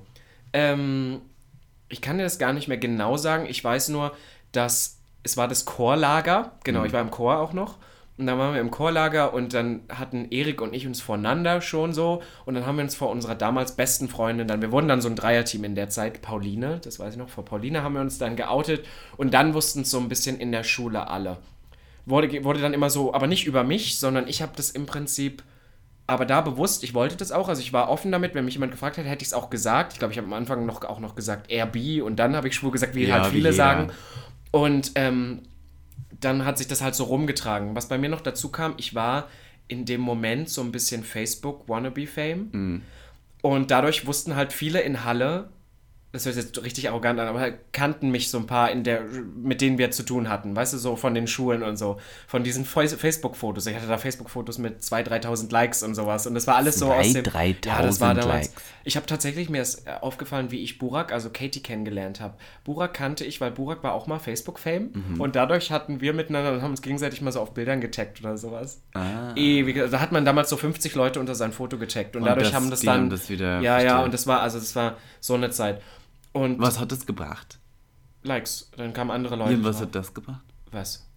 ähm, ich kann dir das gar nicht mehr genau sagen. Ich weiß nur, dass es war das Chorlager. Genau, Mhm. ich war im Chor auch noch. Und dann waren wir im Chorlager und dann hatten Erik und ich uns voneinander schon so. Und dann haben wir uns vor unserer damals besten Freundin dann, wir wurden dann so ein Dreierteam in der Zeit, Pauline, das weiß ich noch, vor Pauline haben wir uns dann geoutet. Und dann wussten es so ein bisschen in der Schule alle wurde, wurde dann immer so, aber nicht über mich, sondern ich habe das im Prinzip, aber da bewusst, ich wollte das auch, also ich war offen damit, wenn mich jemand gefragt hätte, hätte ich es auch gesagt. Ich glaube, ich habe am Anfang noch, auch noch gesagt, bi und dann habe ich schwul gesagt, wie Ja, halt wie viele jeder. sagen. Und ähm, dann hat sich das halt so rumgetragen. Was bei mir noch dazu kam, ich war in dem Moment so ein bisschen Facebook-Wannabe-Fame. Mhm. Und dadurch wussten halt viele in Halle, das hört jetzt richtig arrogant an, aber halt kannten mich so ein paar, in der, mit denen wir zu tun hatten, weißt du, so von den Schulen und so, von diesen Facebook-Fotos. Ich hatte da Facebook-Fotos mit 2.000, 3.000 Likes und sowas und das war alles so aus dem... 2.000, Ja, das war 3.000 damals... Likes. Ich habe tatsächlich, mir ist aufgefallen, wie ich Burak, also Katie, kennengelernt habe. Burak kannte ich, weil Burak war auch mal Facebook-Fame Mhm. und dadurch hatten wir miteinander und haben uns gegenseitig mal so auf Bildern getaggt oder sowas. Ah. Ewig. Da hat man damals so 50 Leute unter sein Foto getaggt und, Und dadurch das- haben das dann... haben das wieder- ja, ja, verstehe. und das war, also das war so eine Zeit. Und Was hat das gebracht? Likes, dann kamen andere Leute. Ja, was drauf. hat das gebracht? was?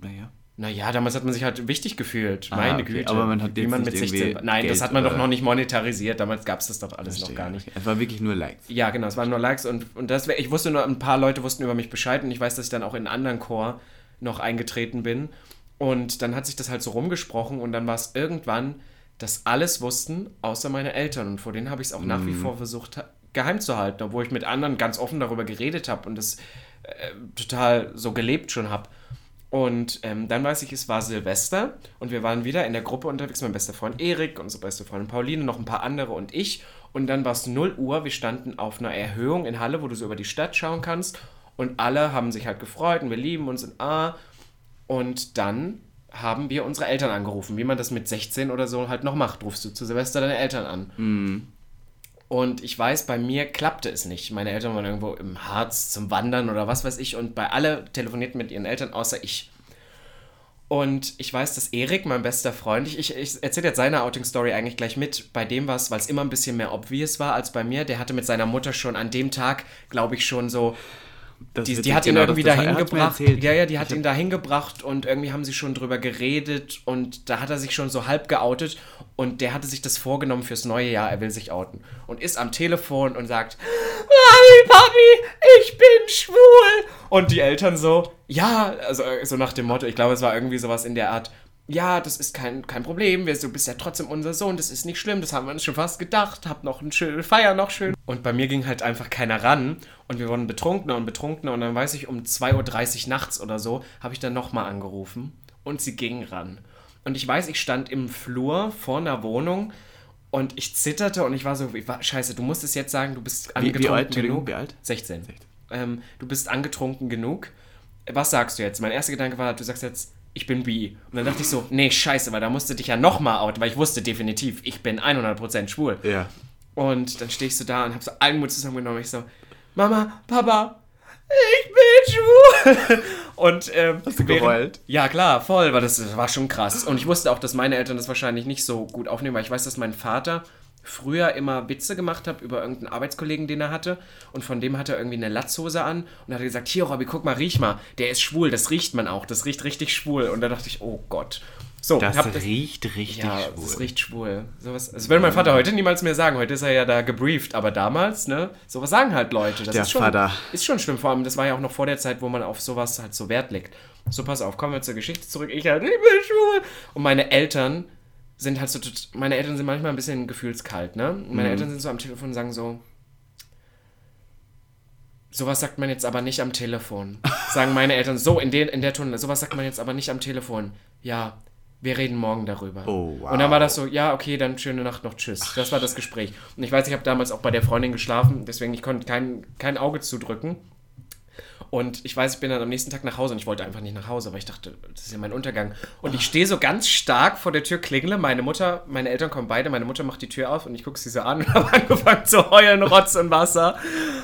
Naja. Naja, damals hat man sich halt wichtig gefühlt. Ah, Meine okay, Güte. aber man hat wie man nicht mit irgendwie 16. Nein, das Geld hat man doch noch nicht monetarisiert. Damals gab es das doch alles noch Verstehe, gar nicht. Es war wirklich nur Likes. Ja, genau, es waren nur Likes und, und das ich wusste nur, ein paar Leute wussten über mich Bescheid und ich weiß, dass ich dann auch in einen anderen Chor noch eingetreten bin. Und dann hat sich das halt so rumgesprochen und dann war es irgendwann, dass alles wussten, außer meine Eltern. Und vor denen habe ich es auch nach wie vor versucht, geheim zu halten, obwohl ich mit anderen ganz offen darüber geredet habe und das äh, total so gelebt schon habe. Und ähm, dann weiß ich, es war Silvester und wir waren wieder in der Gruppe unterwegs, mein bester Freund Erik, unsere beste Freundin Pauline, noch ein paar andere und ich. Und dann war es 0 Uhr, wir standen auf einer Erhöhung in Halle, wo du so über die Stadt schauen kannst. Und alle haben sich halt gefreut und wir lieben uns und ah. Und dann haben wir unsere Eltern angerufen, wie man das mit 16 oder so halt noch macht. Rufst du zu Silvester deine Eltern an. Und ich weiß, bei mir klappte es nicht. Meine Eltern waren irgendwo im Harz zum Wandern oder was weiß ich. Und bei alle telefonierten mit ihren Eltern, außer ich. Und ich weiß, dass Erik, mein bester Freund, ich, ich, erzähle jetzt seine Outing-Story eigentlich gleich mit. Bei dem war es, weil es immer ein bisschen mehr obvious war als bei mir. Der hatte mit seiner Mutter schon an dem Tag, glaube ich, schon so die, die hat ihn genau irgendwie das- dahin gebracht. Ja, ja, die hat Ich ihn dahin gebracht und irgendwie haben sie schon drüber geredet und da hat er sich schon so halb geoutet und der hatte sich das vorgenommen fürs neue Jahr, er will sich outen und ist am Telefon und sagt, Mami, Papi, ich bin schwul. Und die Eltern so, ja, also äh, so nach dem Motto, ich glaube, es war irgendwie sowas in der Art, ja, das ist kein, kein Problem, du bist ja trotzdem unser Sohn, das ist nicht schlimm, das haben wir uns schon fast gedacht, hab noch eine schöne Feier noch schön. Und bei mir ging halt einfach keiner ran und wir wurden betrunkener und betrunkener und dann weiß ich, um 2.30 Uhr nachts oder so, habe ich dann nochmal angerufen und sie ging ran. Und ich weiß, ich stand im Flur vor einer Wohnung und ich zitterte und ich war so, ich war, scheiße, du musst es jetzt sagen, du bist angetrunken wie alt, Entschuldigung, genug. wie alt? 16. Ähm, du bist angetrunken genug. Was sagst du jetzt? Mein erster Gedanke war, du sagst jetzt, ich bin bi. Und dann dachte ich so, nee, scheiße, weil da musste dich ja nochmal outen, weil ich wusste definitiv, ich bin 100% schwul. Ja. Und dann stehe ich so da und habe so allen Mut zusammengenommen. Ich so, Mama, Papa, ich bin schwul. Und ähm, Hast du geheult? Ja, klar, voll, weil das war schon krass. Und ich wusste auch, dass meine Eltern das wahrscheinlich nicht so gut aufnehmen, weil ich weiß, dass mein Vater früher immer Witze gemacht hat über irgendeinen Arbeitskollegen, den er hatte. Und von dem hat er irgendwie eine Latzhose an und hat gesagt, hier Robby, guck mal, riech mal, der ist schwul, das riecht man auch, das riecht richtig schwul. Und da dachte ich, oh Gott. So, Das riecht richtig ja, schwul. das riecht schwul. Sowas, das würde mein Vater heute niemals mehr sagen. Heute ist er ja da gebrieft. Aber damals, ne, sowas sagen halt Leute. Das Der ist schon, Vater. ist schon schlimm. Vor allem, das war ja auch noch vor der Zeit, wo man auf sowas halt so Wert legt. So, pass auf, kommen wir zur Geschichte zurück. Ich halt, ich bin schwul. Und meine Eltern sind halt so, meine Eltern sind manchmal ein bisschen gefühlskalt, ne? Und Meine Eltern sind so am Telefon und sagen so, sowas sagt man jetzt aber nicht am Telefon. Sagen meine Eltern so in, den, in der Tonne, sowas sagt man jetzt aber nicht am Telefon. Ja, wir reden morgen darüber. Oh, wow. Und dann war das so, ja, okay, dann schöne Nacht noch, tschüss. das war das Gespräch. Und ich weiß, ich habe damals auch bei der Freundin geschlafen, deswegen ich konnte kein, kein Auge zudrücken. Und ich weiß, ich bin dann am nächsten Tag nach Hause und ich wollte einfach nicht nach Hause, weil ich dachte, das ist ja mein Untergang. Und ich stehe so ganz stark vor der Tür, klingle. Meine Mutter, meine Eltern kommen beide, meine Mutter macht die Tür auf und ich gucke sie so an und habe angefangen zu heulen, Rotz und Wasser.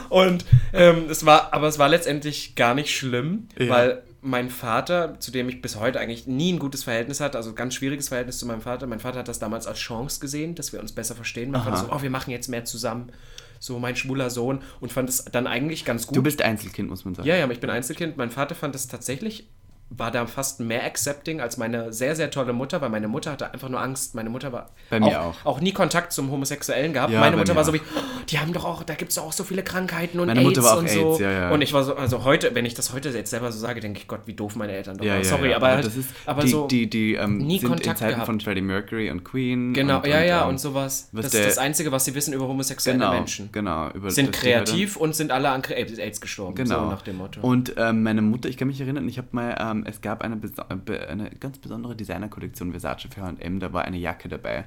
Und ähm, es war, aber es war letztendlich gar nicht schlimm, Ja. weil mein Vater, zu dem ich bis heute eigentlich nie ein gutes Verhältnis hatte, also ganz schwieriges Verhältnis zu meinem Vater. Mein Vater hat das damals als Chance gesehen, dass wir uns besser verstehen. Mein Vater so, oh, wir machen jetzt mehr zusammen. So mein schwuler Sohn und fand es dann eigentlich ganz gut. Du bist Einzelkind, muss man sagen. Ja, ja, ich bin Einzelkind. Mein Vater fand das tatsächlich, war da fast mehr accepting als meine sehr, sehr tolle Mutter, weil meine Mutter hatte einfach nur Angst. Meine Mutter war Bei mir auch. auch nie Kontakt zum Homosexuellen gehabt. Ja, meine Mutter war so auch. wie, oh, die haben doch auch, da gibt es auch so viele Krankheiten und Meine AIDS Mutter war auch und so. AIDS, ja, ja. Und ich war so, also heute, wenn ich das heute jetzt selber so sage, denke ich, Gott, wie doof meine Eltern doch Ja, waren. Sorry, ja. aber, halt, das ist, aber die, so. die, die ähm, nie sind in Kontakt Zeiten gehabt. von Freddie Mercury und Queen. Genau, und, ja, und, ja, ähm, und sowas. was Das ist das Einzige, was sie wissen über homosexuelle Genau, Menschen. genau. Über, Sind die kreativ und sind alle an AIDS gestorben, Genau. so nach dem Motto. Und ähm, meine Mutter, ich kann mich erinnern, ich habe mal, ähm, es gab eine, äh, eine ganz besondere Designerkollektion Versace für H&M, da war eine Jacke dabei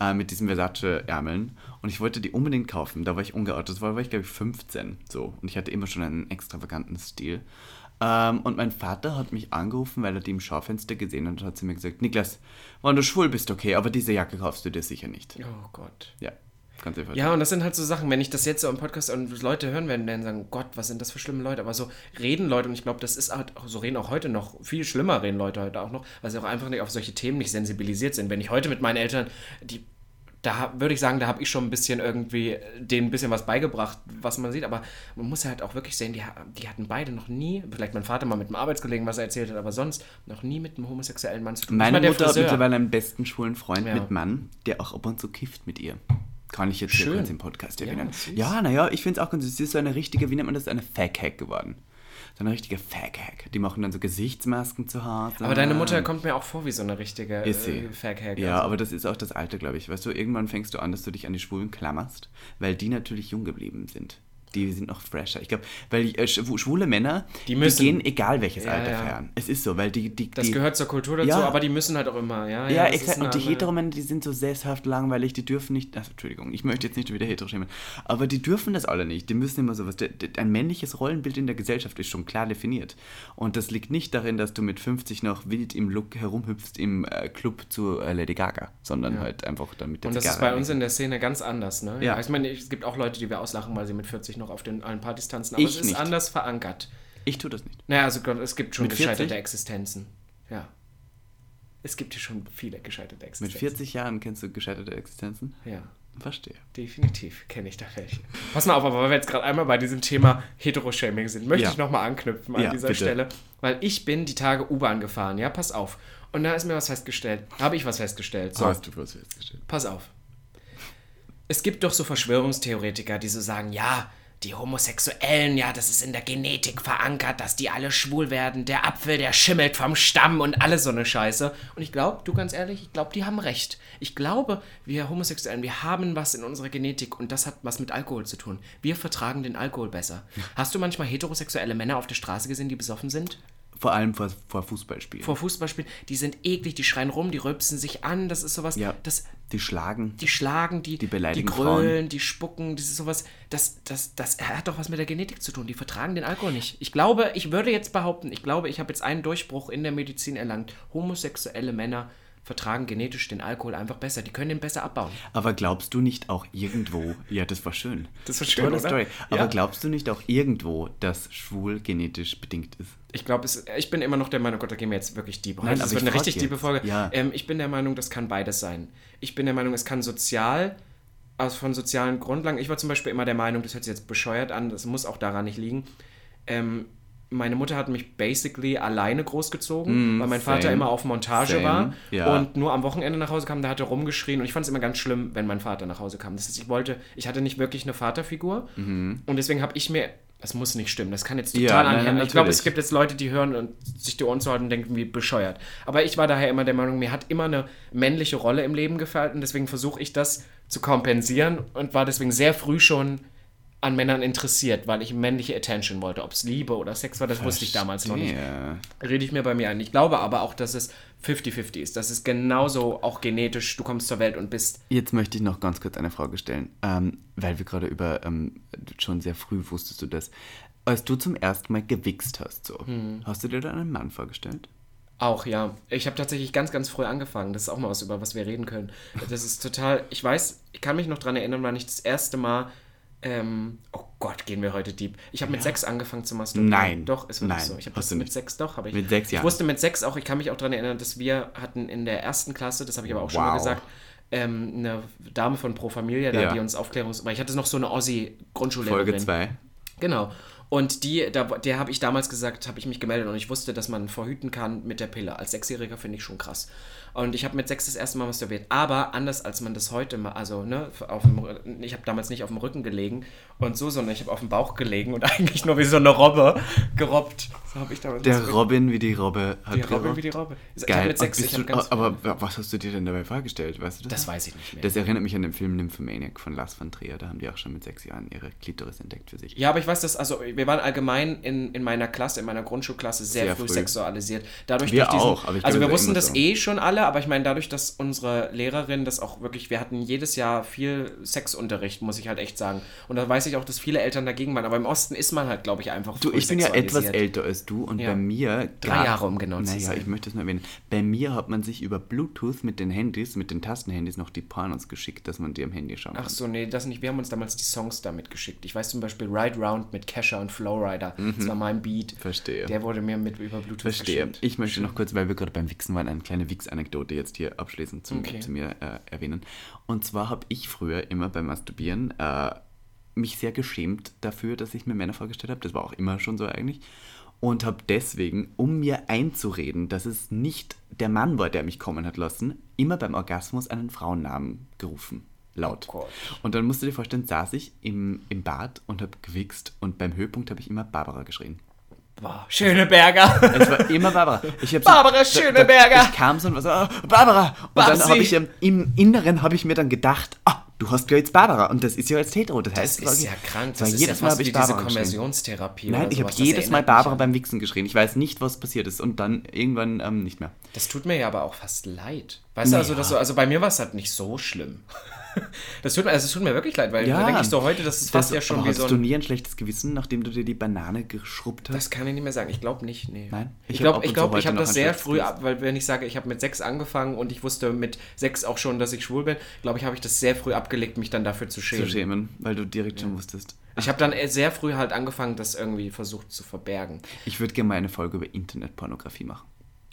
äh, mit diesen Versace-Ärmeln und ich wollte die unbedingt kaufen, da war ich ungeoutet, das war, war ich glaube ich 15, so, und ich hatte immer schon einen extravaganten Stil. Ähm, und mein Vater hat mich angerufen, weil er die im Schaufenster gesehen hat und hat zu mir gesagt, Niklas, wenn du schwul bist, okay, aber diese Jacke kaufst du dir sicher nicht. oh Gott. Ja, kannst du dir Ja, und das sind halt so Sachen, wenn ich das jetzt so im Podcast und Leute hören werden, werden sagen, Gott, was sind das für schlimme Leute? Aber so reden Leute, und ich glaube, das ist halt, auch, so reden auch heute noch, viel schlimmer reden Leute heute auch noch, weil sie auch einfach nicht auf solche Themen nicht sensibilisiert sind. Wenn ich heute mit meinen Eltern, die, da würde ich sagen, da habe ich schon ein bisschen irgendwie denen ein bisschen was beigebracht, was man sieht, aber man muss ja halt auch wirklich sehen, die, die hatten beide noch nie, vielleicht mein Vater mal mit einem Arbeitskollegen, was er erzählt hat, aber sonst noch nie mit einem homosexuellen Mann zu tun. Meine Mutter hat mittlerweile einen besten schwulen Freund Ja. mit Mann, der auch ab und zu kifft mit ihr. Kann ich jetzt hier Schön. kurz im Podcast Ja, erwähnen. Ja, naja, ich finde es auch ganz süß. Sie ist so eine richtige, wie nennt man das, eine Fag-Hack geworden. So eine richtige Fag-Hack. Die machen dann so Gesichtsmasken zu Hause. aber deine Mutter kommt mir auch vor wie so eine richtige Ist sie. äh, Fag-Hag. Ja, also. aber das ist auch das Alter, glaube ich. Weißt du, irgendwann fängst du an, dass du dich an die Schwulen klammerst, weil die natürlich jung geblieben sind. Die sind noch fresher. Ich glaube, weil äh, schw- schwule Männer, Die müssen- gehen egal welches Ja, Alter ja. feiern. Es ist so, weil die... die Das die, gehört zur Kultur dazu, Ja. aber die müssen halt auch immer, ja. Ja, ist exakt. Und die Heteromänner, die sind so sesshaft langweilig, die dürfen nicht. Also, Entschuldigung, ich möchte jetzt nicht wieder hetero schämen. Aber die dürfen das alle nicht. Die müssen immer sowas. Ein männliches Rollenbild in der Gesellschaft ist schon klar definiert. Und das liegt nicht darin, dass du mit 50 noch wild im Look herumhüpfst im äh, Club zu äh, Lady Gaga, sondern halt einfach damit der Und das ist Zigarre bei uns in der Szene ganz anders, ne? Ja. Ich meine, es gibt auch Leute, die wir auslachen, weil sie mit 40 noch auf den allen Partys tanzen, aber Ich es ist nicht. anders verankert. Ich tue das nicht. Naja, also es gibt schon Mit 40? gescheiterte Existenzen. Ja. Es gibt hier schon viele gescheiterte Mit Existenzen. 40 Jahren kennst du gescheiterte Existenzen? Ja. Verstehe. Definitiv kenne ich da welche. Pass mal auf, aber weil wir jetzt gerade einmal bei diesem Thema Heteroshaming sind, möchte Ja. ich nochmal anknüpfen an Ja, dieser bitte. Stelle. Weil ich bin die Tage U-Bahn gefahren, ja, pass auf. Und da ist mir was festgestellt. Habe ich was festgestellt. So. Hast du was festgestellt? Pass auf. Es gibt doch so Verschwörungstheoretiker, die so sagen, ja, die Homosexuellen, ja, das ist in der Genetik verankert, dass die alle schwul werden. Der Apfel, der schimmelt vom Stamm und alles so eine Scheiße. Und ich glaube, du ganz ehrlich, ich glaube, die haben recht. Ich glaube, wir Homosexuellen, wir haben was in unserer Genetik und das hat was mit Alkohol zu tun. Wir vertragen den Alkohol besser. Hast du manchmal heterosexuelle Männer auf der Straße gesehen, die besoffen sind? Vor allem vor, vor Fußballspielen. Vor Fußballspielen, die sind eklig, die schreien rum, die rülpsen sich an, das ist sowas, ja, das, die schlagen. die schlagen, die, Die beleidigen die grölen, die spucken, das ist sowas, das, das, das hat doch was mit der Genetik zu tun, die vertragen den Alkohol nicht. Ich glaube, ich würde jetzt behaupten, ich glaube, ich habe jetzt einen Durchbruch in der Medizin erlangt, homosexuelle Männer vertragen genetisch den Alkohol einfach besser, die können den besser abbauen. Aber glaubst du nicht auch irgendwo, ja, das war schön. Das war schön, Tolle oder? Story. Aber Ja. glaubst du nicht auch irgendwo, dass schwul genetisch bedingt ist? Ich glaube, es- ich bin immer noch der Meinung, Gott, da gehen wir jetzt wirklich deep. Nein, Heute, das wird ich eine richtig jetzt. tiefe Folge. Ja. Ähm, ich bin der Meinung, das kann beides sein. Ich bin der Meinung, es kann sozial, aus von sozialen Grundlagen. Ich war zum Beispiel immer der Meinung, das hört sich jetzt bescheuert an, das muss auch daran nicht liegen. Ähm, meine Mutter hat mich basically alleine großgezogen, Mm, weil mein Vater same. immer auf Montage Same, war ja. und nur am Wochenende nach Hause kam, da hat er rumgeschrien und ich fand es immer ganz schlimm, wenn mein Vater nach Hause kam. Das heißt, ich wollte, ich hatte nicht wirklich eine Vaterfigur und deswegen habe ich mir, das muss nicht stimmen, das kann jetzt. Ja, total nein, anhören. nein, Ich glaube, es gibt jetzt Leute, die hören und sich die Ohren zu halten und denken, wie bescheuert. Aber ich war daher immer der Meinung, mir hat immer eine männliche Rolle im Leben gefallen und deswegen versuche ich das zu kompensieren und war deswegen sehr früh schon an Männern interessiert, weil ich männliche Attention wollte. Ob es Liebe oder Sex war, das wusste ich damals noch nicht. Rede ich mir bei mir ein. Ich glaube aber auch, dass es 50-50 ist. Das ist genauso auch genetisch, du kommst zur Welt und bist. Jetzt möchte ich noch ganz kurz eine Frage stellen, ähm, weil wir gerade über, ähm, schon sehr früh wusstest du das. Als du zum ersten Mal gewichst hast, so, Hm. hast du dir da einen Mann vorgestellt? Auch, ja. Ich habe tatsächlich ganz, ganz früh angefangen. Das ist auch mal was, über was wir reden können. Das ist total. Ich weiß, ich kann mich noch dran erinnern, wann ich das erste Mal. Ähm, oh Gott, gehen wir heute deep. Ich habe mit sechs angefangen zu masturbieren. Nein. Doch, ist wirklich Nein, so. Ich habe mit sechs, doch, habe ich. Mit sechs Ich Jahren. wusste mit sechs auch, ich kann mich auch daran erinnern, dass wir hatten in der ersten Klasse, das habe ich aber auch schon mal Wow. gesagt, ähm, eine Dame von Pro Familia, da, Ja. die uns Aufklärungs... Weil ich hatte noch so eine Ossi-Grundschullehrerin. Folge 2. Genau. Und die, da, der habe ich damals gesagt, habe ich mich gemeldet und ich wusste, dass man verhüten kann mit der Pille. Als Sechsjähriger finde ich schon krass. Und ich habe mit sechs das erste Mal masturbiert. Aber anders als man das heute mal, also, ne, auf dem, ich habe damals nicht auf dem Rücken gelegen und so, sondern ich habe auf dem Bauch gelegen und eigentlich nur wie so eine Robbe gerobbt. So habe ich damals Der masturbiert. Robin wie die Robbe hat Die Robbe gerobbt. wie die Robbe. Geil. sechs, du, aber was hast du dir denn dabei vorgestellt? Weißt du das? das weiß ich nicht mehr. Das erinnert mich an den Film Nymphomaniac von Lars von Trier. Da haben die auch schon mit sechs Jahren ihre Klitoris entdeckt für sich. Ja, aber ich weiß, dass, also wir waren allgemein in, in meiner Klasse, in meiner Grundschulklasse sehr, Sehr früh, früh. sexualisiert. Dadurch Wir diesen, auch, aber ich also wir wussten das so. eh schon alle, aber ich meine, dadurch, dass unsere Lehrerin das auch wirklich, wir hatten jedes Jahr viel Sexunterricht, muss ich halt echt sagen. Und da weiß ich auch, dass viele Eltern dagegen waren. Aber im Osten ist man halt, glaube ich, einfach Du, ich bin ja etwas älter als du und Ja. bei mir. Drei Jahre, um genau zu naja, sein. ich möchte es nur erwähnen. Bei mir hat man sich über Bluetooth mit den Handys, mit den Tastenhandys noch die Pornos geschickt, dass man die am Handy schauen kann. Ach so, nee, das nicht. Wir haben uns damals die Songs damit geschickt. Ich weiß zum Beispiel Ride Round mit Kesha und Flowrider. Das war mein Beat. Mhm. Verstehe. Der wurde mir mit über Bluetooth Verstehe. geschickt. Ich möchte noch kurz, weil wir gerade beim Wichsen waren, eine kleine Wix-Anekdote jetzt hier abschließend zum, Okay. zu mir äh, erwähnen. Und zwar habe ich früher immer beim Masturbieren äh, mich sehr geschämt dafür, dass ich mir Männer vorgestellt habe. Das war auch immer schon so eigentlich. Und habe deswegen, um mir einzureden, dass es nicht der Mann war, der mich kommen hat lassen, immer beim Orgasmus einen Frauennamen gerufen. Laut. Oh und dann musst du dir vorstellen, saß ich im, im Bad und habe gewichst und beim Höhepunkt habe ich immer Barbara geschrien. Boah, Schöneberger. Es war immer Barbara. Ich hab Barbara Schöneberger. Ich kam so und war so, ah, Barbara. Und dann Babsi. habe ich im Inneren habe ich mir dann gedacht, ah, du hast ja jetzt Barbara. Und das ist ja jetzt hetero. Das Das heißt, ist sag ja krank. Das ist jedes ja Mal wie ich diese. Konversionstherapie. Nein, ich habe. Das jedes Mal Barbara beim Wichsen geschrien. Ich weiß nicht, was passiert ist. Und dann irgendwann ähm, nicht mehr. Das tut mir ja aber auch fast leid. Weißt du, also, Naja. du, also bei mir war es halt nicht so schlimm. Das tut mir, also es tut mir wirklich leid, weil da denke ich so heute, das ist fast das, ja schon wie hast so du ein. nie ein schlechtes Gewissen, nachdem du dir die Banane geschrubbt hast? Das kann ich nicht mehr sagen. Ich glaube nicht, nee. Nein? Ich glaube, ich, und glaub, zu ich habe das sehr früh ab, weil wenn ich sage, ich habe mit sechs angefangen und ich wusste mit sechs auch schon, dass ich schwul bin, glaube ich, habe ich das sehr früh abgelegt, mich dann dafür zu schämen. zu schämen, weil du direkt schon wusstest. Ich habe dann sehr früh halt angefangen, das irgendwie versucht zu verbergen. Ich würde gerne mal eine Folge über Internetpornografie machen.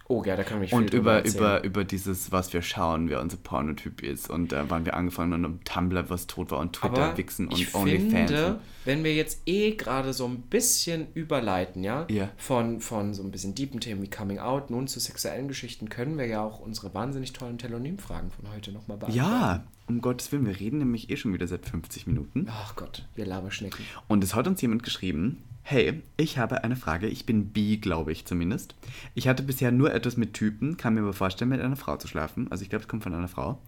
Oh ja, da kann ich Und über, über, über dieses, was wir schauen, wer unser Pornotyp ist. Und da waren wir angefangen und um Tumblr, was tot war, und Twitter, Aber Wichsen ich und OnlyFans. finde, wenn wir jetzt eh gerade so ein bisschen überleiten, ja, Ja. von, von so ein bisschen deepen Themen wie Coming Out nun zu sexuellen Geschichten, können wir ja auch unsere wahnsinnig tollen Telonym-Fragen von heute nochmal beantworten. Ja, um Gottes Willen, wir reden nämlich eh schon wieder seit 50 Minuten. Ach Gott, wir Laberschnecken. Und es hat uns jemand geschrieben, hey, ich habe eine Frage, ich bin bi, glaube ich zumindest. Ich hatte bisher nur etwas mit Typen, kann mir aber vorstellen, mit einer Frau zu schlafen. Also ich glaube, es kommt von einer Frau.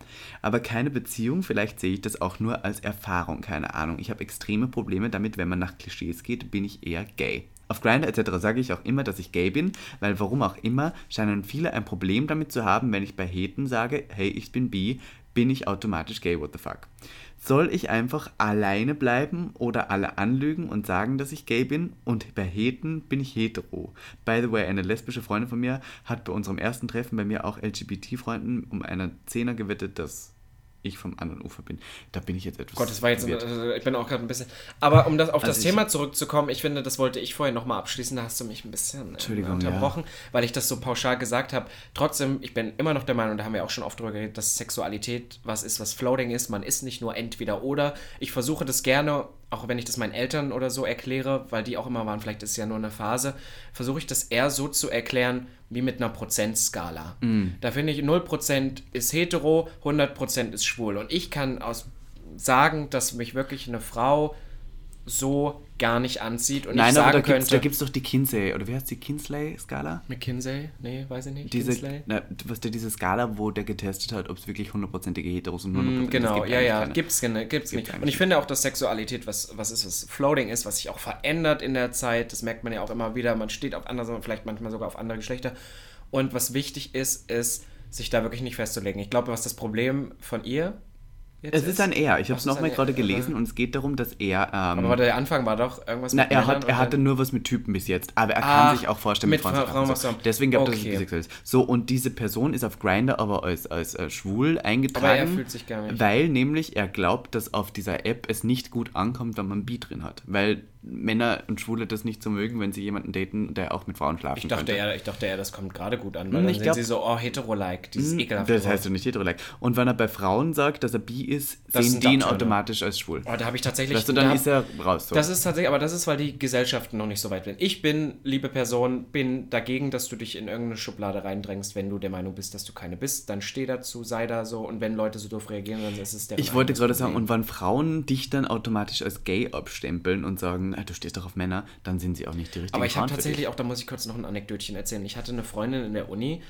Aber keine Beziehung, vielleicht sehe ich das auch nur als Erfahrung, keine Ahnung. Ich habe extreme Probleme damit, wenn man nach Klischees geht, bin ich eher gay. Auf Grindr etc. sage ich auch immer, dass ich gay bin, weil warum auch immer, scheinen viele ein Problem damit zu haben, wenn ich bei Heten sage, hey, ich bin bi, bin ich automatisch gay, what the fuck. Soll ich einfach alleine bleiben oder alle anlügen und sagen, dass ich gay bin? Und bei Heten bin ich hetero. By the way, eine lesbische Freundin von mir hat bei unserem ersten Treffen bei mir auch LGBT-Freunden um einen Zehner gewettet, dass ich vom anderen Ufer bin. Da bin ich jetzt etwas. Gott, das war jetzt, verwirrt. also ich bin auch gerade ein bisschen. Aber um das auf das Also ich- Thema zurückzukommen, ich finde, das wollte ich vorher nochmal abschließen, da hast du mich ein bisschen äh, unterbrochen, weil ich das so pauschal gesagt habe. Trotzdem, ich bin immer noch der Meinung, da haben wir auch schon oft drüber geredet, dass Sexualität was ist, was Floating ist. Man ist nicht nur entweder oder. Ich versuche das gerne, auch wenn ich das meinen Eltern oder so erkläre, weil die auch immer waren, vielleicht ist es ja nur eine Phase, versuche ich das eher so zu erklären, wie mit einer Prozentskala. Da finde ich, 0% ist hetero, 100% ist schwul. Und ich kann aus sagen, dass mich wirklich eine Frau so gar nicht anzieht und Nein, ich aber sagen da gibt's, könnte. da gibt's doch die Kinsey, oder wie heißt die Kinsley-Skala? McKinsey? Nee, weiß ich nicht. Diese, Kinsley? na, was der diese Skala, wo der getestet hat, ob es wirklich hundertprozentige Heteros und 100%ige Mm, Genau, es gibt ja, ja, keine. gibt's, gibt's, gibt's Gibt nicht. Und ich finde auch, dass Sexualität was, was ist, was Floating ist, was sich auch verändert in der Zeit. Das merkt man ja auch immer wieder. Man steht auf andere, vielleicht manchmal sogar auf andere Geschlechter. Und was wichtig ist, ist, sich da wirklich nicht festzulegen. Ich glaube, was das Problem von ihr jetzt Es ist ein Er. Ich habe es ist nochmal gerade Er, gelesen und es geht darum, dass er. Ähm, Aber der Anfang war doch irgendwas na, mit er, hat, er hatte nur was mit Typen bis jetzt, aber er Ah, kann sich auch vorstellen, mit, mit Frauen Frauen So. Deswegen es Okay. bisexuell ist. So, und diese Person ist auf Grindr aber als, als äh, schwul eingetragen. Aber er fühlt sich gar nicht. Weil nämlich er glaubt, dass auf dieser App es nicht gut ankommt, wenn man Bi drin hat. Weil Männer und Schwule das nicht so mögen, wenn sie jemanden daten, der auch mit Frauen schlafen Ich dachte, könnte. eher, ich dachte eher, das kommt gerade gut an, weil Hm, dann ich sind glaub- sie so, oh, hetero-like, dieses ekelhafte Das heißt ja nicht hetero-like. Und wenn er bei Frauen sagt, dass er bi ist, Das sehen die ihn automatisch als schwul. Oh, da habe ich tatsächlich... Weißt du, da dann hab- ist er raus. So. Das ist tatsächlich, aber das ist, weil die Gesellschaften noch nicht so weit sind. Ich bin, liebe Person, bin dagegen, dass du dich in irgendeine Schublade reindrängst, wenn du der Meinung bist, dass du keine bist. Dann steh dazu, sei da so. Und wenn Leute so doof reagieren, dann ist es der ich wollte gerade sagen, und wenn Frauen dich dann automatisch als gay abstempeln und sagen, ah, du stehst doch auf Männer, dann sind sie auch nicht die richtigen Aber ich habe tatsächlich auch, da muss ich kurz noch ein Anekdötchen erzählen. Ich hatte eine Freundin in der Uni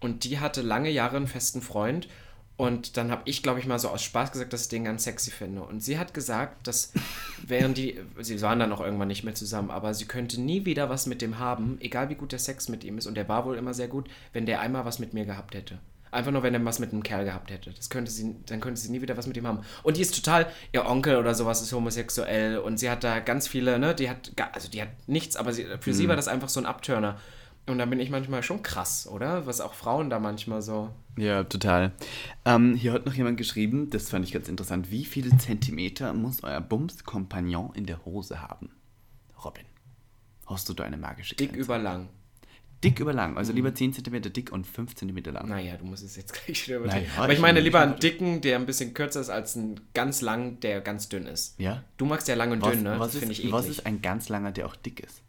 und die hatte lange Jahre einen festen Freund. Und dann habe ich, glaube ich, mal so aus Spaß gesagt, dass ich den ganz sexy finde. Und sie hat gesagt, dass während die, sie waren dann auch irgendwann nicht mehr zusammen, aber sie könnte nie wieder was mit dem haben, egal wie gut der Sex mit ihm ist. Und der war wohl immer sehr gut, wenn der einmal was mit mir gehabt hätte. Einfach nur, wenn er was mit einem Kerl gehabt hätte. Das könnte sie, dann könnte sie nie wieder was mit ihm haben. Und die ist total, ihr Onkel oder sowas ist homosexuell und sie hat da ganz viele, ne, die hat, also die hat nichts, aber sie, für sie war das einfach so ein Abturner. Und da bin ich manchmal schon krass, oder? Was auch Frauen da manchmal so. Ja, total. Ähm, hier hat noch jemand geschrieben, das fand ich ganz interessant. Wie viele Zentimeter muss euer Bums-Kompagnon in der Hose haben? Robin, hast du da eine magische Dick Grenze? über lang. Dick über lang, also lieber 10 cm dick und 5 cm lang. Naja, du musst es jetzt gleich wieder Naja, Aber ich meine lieber einen dicken, der ein bisschen kürzer ist, als einen ganz lang, der ganz dünn ist. Ja? Du magst ja lang und Was, dünn, ne? was, das finde ist, ich eklig. was ist ein ganz langer, der auch dick ist?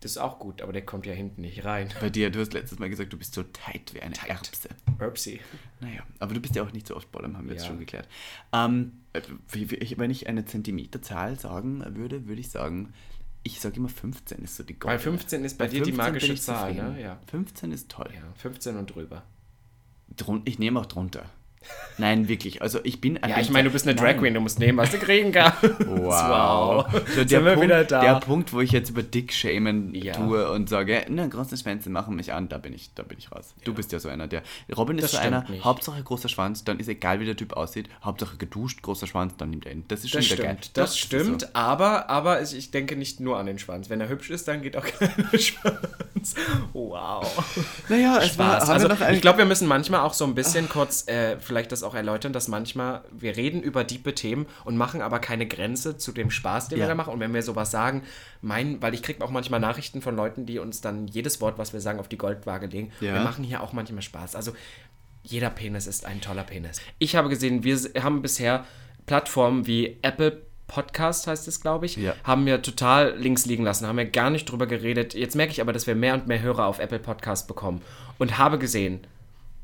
das ist auch gut, aber der kommt ja hinten nicht rein. Bei dir, du hast letztes Mal gesagt, du bist so tight wie eine Erbse. Upsi. Naja, aber du bist ja auch nicht so oft Bottom, haben wir jetzt Ja. schon geklärt. Ähm, äh, wenn ich eine Zentimeterzahl sagen würde, würde ich sagen, ich sage immer 15 ist so die Weil goldene. 15 ist bei, dir die 15 magische Zahl, ne? Ja. 15 ist toll. ja. 15 und drüber. Drun ich nehme auch drunter. Nein, wirklich. Also ich bin Ja, ich meine, du bist eine Drag Queen, du musst nehmen, was du kriegen kannst. Wow. So, Sind der, wir Punkt, wieder da. der Punkt, wo ich jetzt über Dick shamen Ja. tue und sage, na, große Schwänze machen mich an, da bin ich, da bin ich raus. Du bist ja so einer, der. Robin ist Das so einer, nicht. Hauptsache großer Schwanz, dann ist egal, wie der Typ aussieht, Hauptsache geduscht, großer Schwanz, dann nimmt er ihn. Das ist schon Das wieder geil. stimmt, Doch, das ist stimmt, So. aber, aber ich, ich denke nicht nur an den Schwanz. Wenn er hübsch ist, dann geht auch kein Schwanz. wow. Naja, es war, Spaß. haben Also, ich glaube, wir müssen manchmal auch so ein bisschen kurz äh, vielleicht das auch erläutern, dass manchmal wir reden über diepe Themen und machen aber keine Grenze zu dem Spaß, den Ja. wir da machen. Und wenn wir sowas sagen, mein, weil ich kriege auch manchmal Nachrichten von Leuten, die uns dann jedes Wort, was wir sagen, auf die Goldwaage legen. Ja. Wir machen hier auch manchmal Spaß. Also jeder Penis ist ein toller Penis. Ich habe gesehen, wir haben bisher Plattformen wie Apple Podcast heißt es, glaube ich, Ja. haben wir total links liegen lassen, haben wir gar nicht drüber geredet. Jetzt merke ich aber, dass wir mehr und mehr Hörer auf Apple Podcast bekommen und habe gesehen,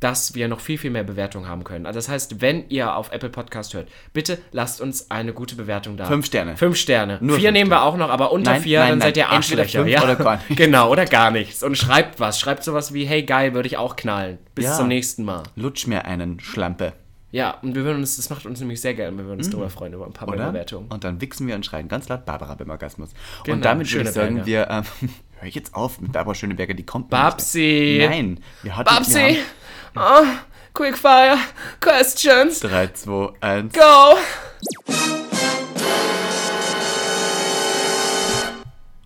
dass wir noch viel, viel mehr Bewertungen haben können. Also das heißt, wenn ihr auf Apple Podcast hört, bitte lasst uns eine gute Bewertung da. Fünf Sterne. Fünf Sterne. Nur vier nehmen wir auch noch, aber unter Nein, vier, nein, dann nein. seid ihr Arschlöcher. ja? oder gar nichts. Genau, oder gar nichts. Und schreibt was. Schreibt sowas wie, hey geil, würde ich auch knallen. Bis Ja. zum nächsten Mal. Lutsch mir einen Schlampe, Ja, und wir würden uns, das macht uns nämlich sehr gerne, wir würden uns darüber freuen, über ein paar Mhm. Bewertungen. Und dann wichsen wir und schreien ganz laut Barbara beim Orgasmus. Genau, und damit würde ich sagen, Schöneberger. wir, ähm, hör ich jetzt auf mit Barbara Schöneberger, die kommt Babsi! nicht. Nein, wir hatten, Babsi! Wir haben Oh, quickfire questions! 3, 2, 1. Go!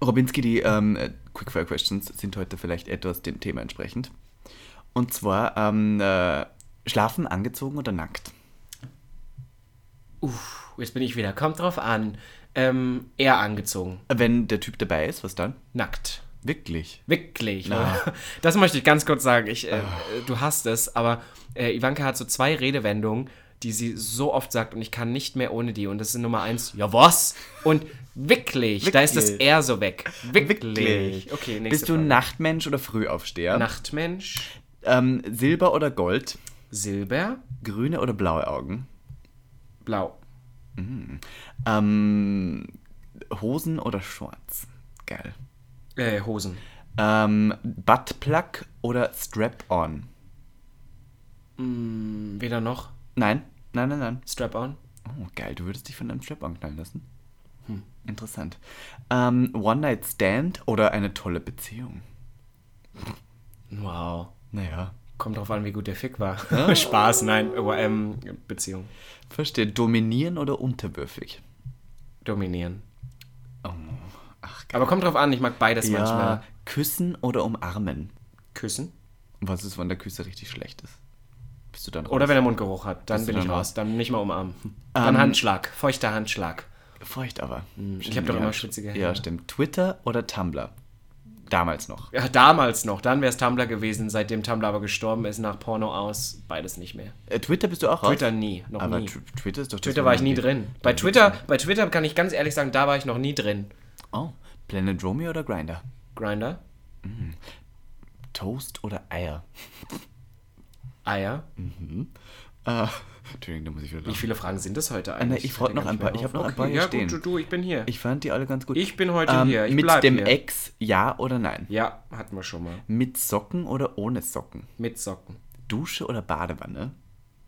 Robinski, die ähm, äh, Quickfire Questions sind heute vielleicht etwas dem Thema entsprechend. Und zwar ähm, äh, schlafen angezogen oder nackt? Uff, jetzt bin ich wieder. Kommt drauf an. Ähm, eher angezogen. Wenn der Typ dabei ist, was dann? Nackt. Wirklich? Wirklich. Na. Das möchte ich ganz kurz sagen. Ich, äh, Ah. Du hast es, aber äh, Ivanka hat so zwei Redewendungen, die sie so oft sagt und ich kann nicht mehr ohne die. Und das sind Nummer eins, ja was? Und wirklich. Da ist das Wirklich? eher so weg. Wirklich. Okay, nächste Bist du Frage. Nachtmensch oder Frühaufsteher? Nachtmensch? Ähm, Silber oder Gold? Silber? Grüne oder blaue Augen? Blau. Ähm, Hosen oder Shorts? Geil. Äh, Hosen. Ähm, Buttplug oder Strap-on? Hm, Weder noch. Nein, nein, nein, nein. Strap-on. Oh, geil, du würdest dich von einem Strap-on knallen lassen? Hm. Interessant. Ähm, One-Night-Stand oder eine tolle Beziehung? Wow. Naja, Kommt drauf an, wie gut der Fick war. Spaß, nein. Ähm, Beziehung. verstehe. Dominieren oder unterwürfig? Dominieren. Oh, ach, Aber kommt drauf an, ich mag beides ja, manchmal. küssen oder umarmen? Küssen. Was ist, wenn der Küsse richtig schlecht ist? Bist du dann Oder raus? wenn er Mundgeruch hat, dann Bist bin ich dann raus. Dann nicht mal umarmen. Dann Ähm, Handschlag. Feuchter Handschlag. Feucht aber. ich hab doch immer schwitzige Hände. Ja, stimmt. Twitter oder Tumblr? Damals noch. Ja, damals noch. Dann wäre es Tumblr gewesen. Seitdem Tumblr aber gestorben ist, nach Porno aus, beides nicht mehr. Äh, Twitter bist du auch raus? Twitter nie. Noch aber nie. Tw- Twitter ist doch Twitter war ich nie drin. Bei Twitter, bei Twitter kann ich ganz ehrlich sagen, da war ich noch nie drin. Oh, Planet Romeo oder Grinder? Grinder, Toast oder Eier? Eier. Äh, Entschuldigung, da muss ich wieder Wie viele Fragen sind es heute nein, eigentlich? ich wollte Fällt noch ein paar- ich hab mehr noch ein paar hier ja, stehen. Gut, du, du, ich bin hier. Ich fand die alle ganz gut. Ich bin heute ähm, hier. Ich mit dem hier. Ex, ja oder nein? Ja, hatten wir schon mal. Mit Socken oder ohne Socken? Mit Socken. Dusche oder Badewanne?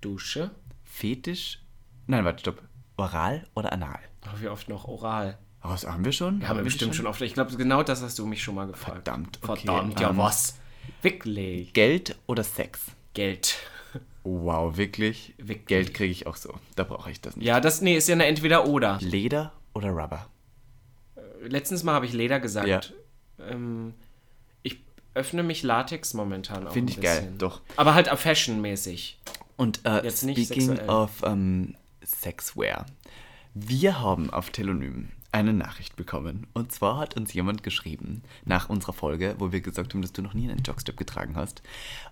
Dusche. Fetisch? Nein, warte, stopp. Oral oder anal? Oh, wie oft noch oral? Oh, das haben wir schon? Ja, haben wir bestimmt schon oft. Ich glaube, genau das hast du mich schon mal gefragt. Verdammt, okay, Verdammt, ja ähm, was? Wirklich. Geld oder Sex? Geld. Wow, wirklich? Wirklich. Geld kriege ich auch so. Da brauche ich das nicht. Ja, das, nee, ist ja eine Entweder-Oder. Leder oder Rubber? Letztens mal habe ich Leder gesagt. Ja. Ähm, ich öffne mich Latex momentan auch Finde ich geil, bisschen. doch. Aber halt fashionmäßig. Und äh, Jetzt nicht speaking sexuell. of ähm, Sexwear. Wir haben auf Telonym eine Nachricht bekommen. Und zwar hat uns jemand geschrieben, nach unserer Folge, wo wir gesagt haben, dass du noch nie einen Jogstrap getragen hast,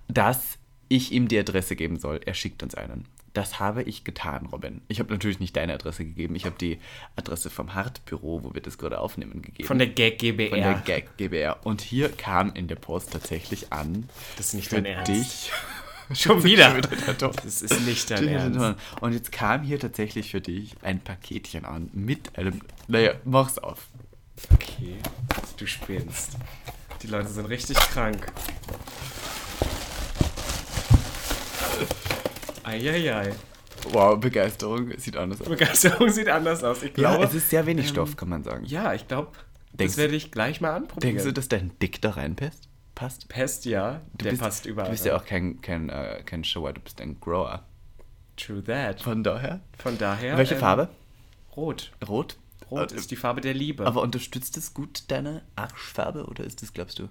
dass ich ihm die Adresse geben soll. Er schickt uns einen. Das habe ich getan, Robin. Ich habe natürlich nicht deine Adresse gegeben. Ich habe die Adresse vom Hartbüro, wo wir das gerade aufnehmen, gegeben. Von der Gag GBR. Von der Gag GBR. Und hier kam in der Post tatsächlich an. Das ist nicht dein Ernst. dich. Schon wieder. Das ist nicht dein Ernst. Und jetzt kam hier tatsächlich für dich ein Paketchen an mit einem. Naja, mach's auf. Okay, du spinnst. Die Leute sind richtig krank. Eieiei. Wow, Begeisterung sieht anders aus. Begeisterung sieht anders aus. Ich Ja, glaube, es ist sehr wenig Stoff, kann man sagen. ja, ich glaube, Denkst das werde ich gleich mal anprobieren. Denkst du, dass dein Dick da reinpasst? Passt? Pest, ja, Du der bist, passt überall. Du bist ja auch kein, kein, äh, kein Shower, du bist ein Grower. True that. Von daher. Von daher. Welche ähm, Farbe? Rot. Rot? Rot ist die Farbe der Liebe. Aber unterstützt es gut deine Arschfarbe oder ist das, glaubst du?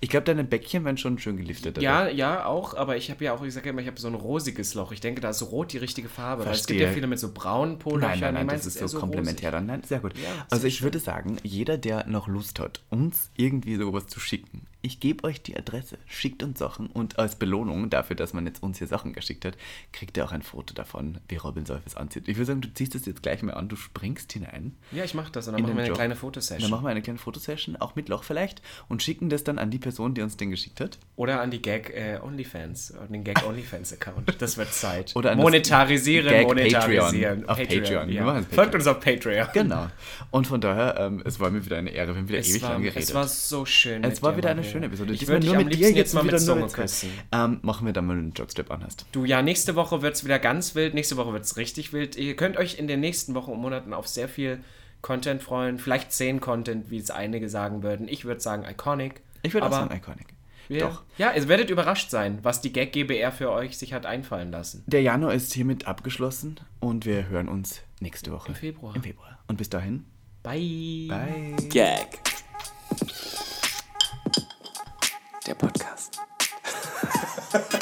Ich glaube, deine Bäckchen werden schon schön geliftet. oder? ja, ja, auch, aber ich habe ja auch, ich sage immer, ich habe so ein rosiges Loch. Ich denke, da ist rot die richtige Farbe. Weil es gibt ja viele mit so braunen Polöchern. Nein, nein, nein, das ist so komplementär dann. Nein, sehr gut. Ja, also ich würde sagen, jeder, der noch Lust hat, uns irgendwie sowas zu schicken, ich gebe euch die Adresse, schickt uns Sachen und als Belohnung dafür, dass man jetzt uns hier Sachen geschickt hat, kriegt ihr auch ein Foto davon, wie Robin Seufels anzieht. Ich würde sagen, du ziehst das jetzt gleich mal an, du springst hinein. Ja, ich mache das und dann machen wir eine Job. kleine Dann Fotosession. machen wir eine kleine Fotosession, auch mit Loch vielleicht, und schicken das dann an die Person, die uns den geschickt hat. Oder an die Gag äh, OnlyFans, an den Gag OnlyFans Account. Das wird Zeit. Oder an monetarisieren, Gag monetarisieren. Patreon. Auf Patreon. Wir Ja. es Folgt Patreon. uns auf Patreon. Genau. Und von daher, ähm, es war mir wieder eine Ehre. Wir haben wieder Es ewig war, lang geredet. es war so schön. Es war wieder eine. Schöne Episode. Ich würde nur am mit liebsten dir, jetzt mal mit Zunge küssen. Ähm, machen wir dann mal einen Jogstrap an hast. Du, ja, nächste Woche wird es wieder ganz wild. Nächste Woche wird es richtig wild. Ihr könnt euch in den nächsten Wochen und Monaten auf sehr viel Content freuen. Vielleicht zehn Content, wie es einige sagen würden. Ich würde sagen Iconic. Ich würde auch Aber sagen Iconic. wir- Doch. Ja, ihr werdet überrascht sein, was die Gag GBR für euch sich hat einfallen lassen. Der Januar ist hiermit abgeschlossen und wir hören uns nächste Woche. Im Februar. Im Februar. Und bis dahin, Bye. bye. Gag der Podcast.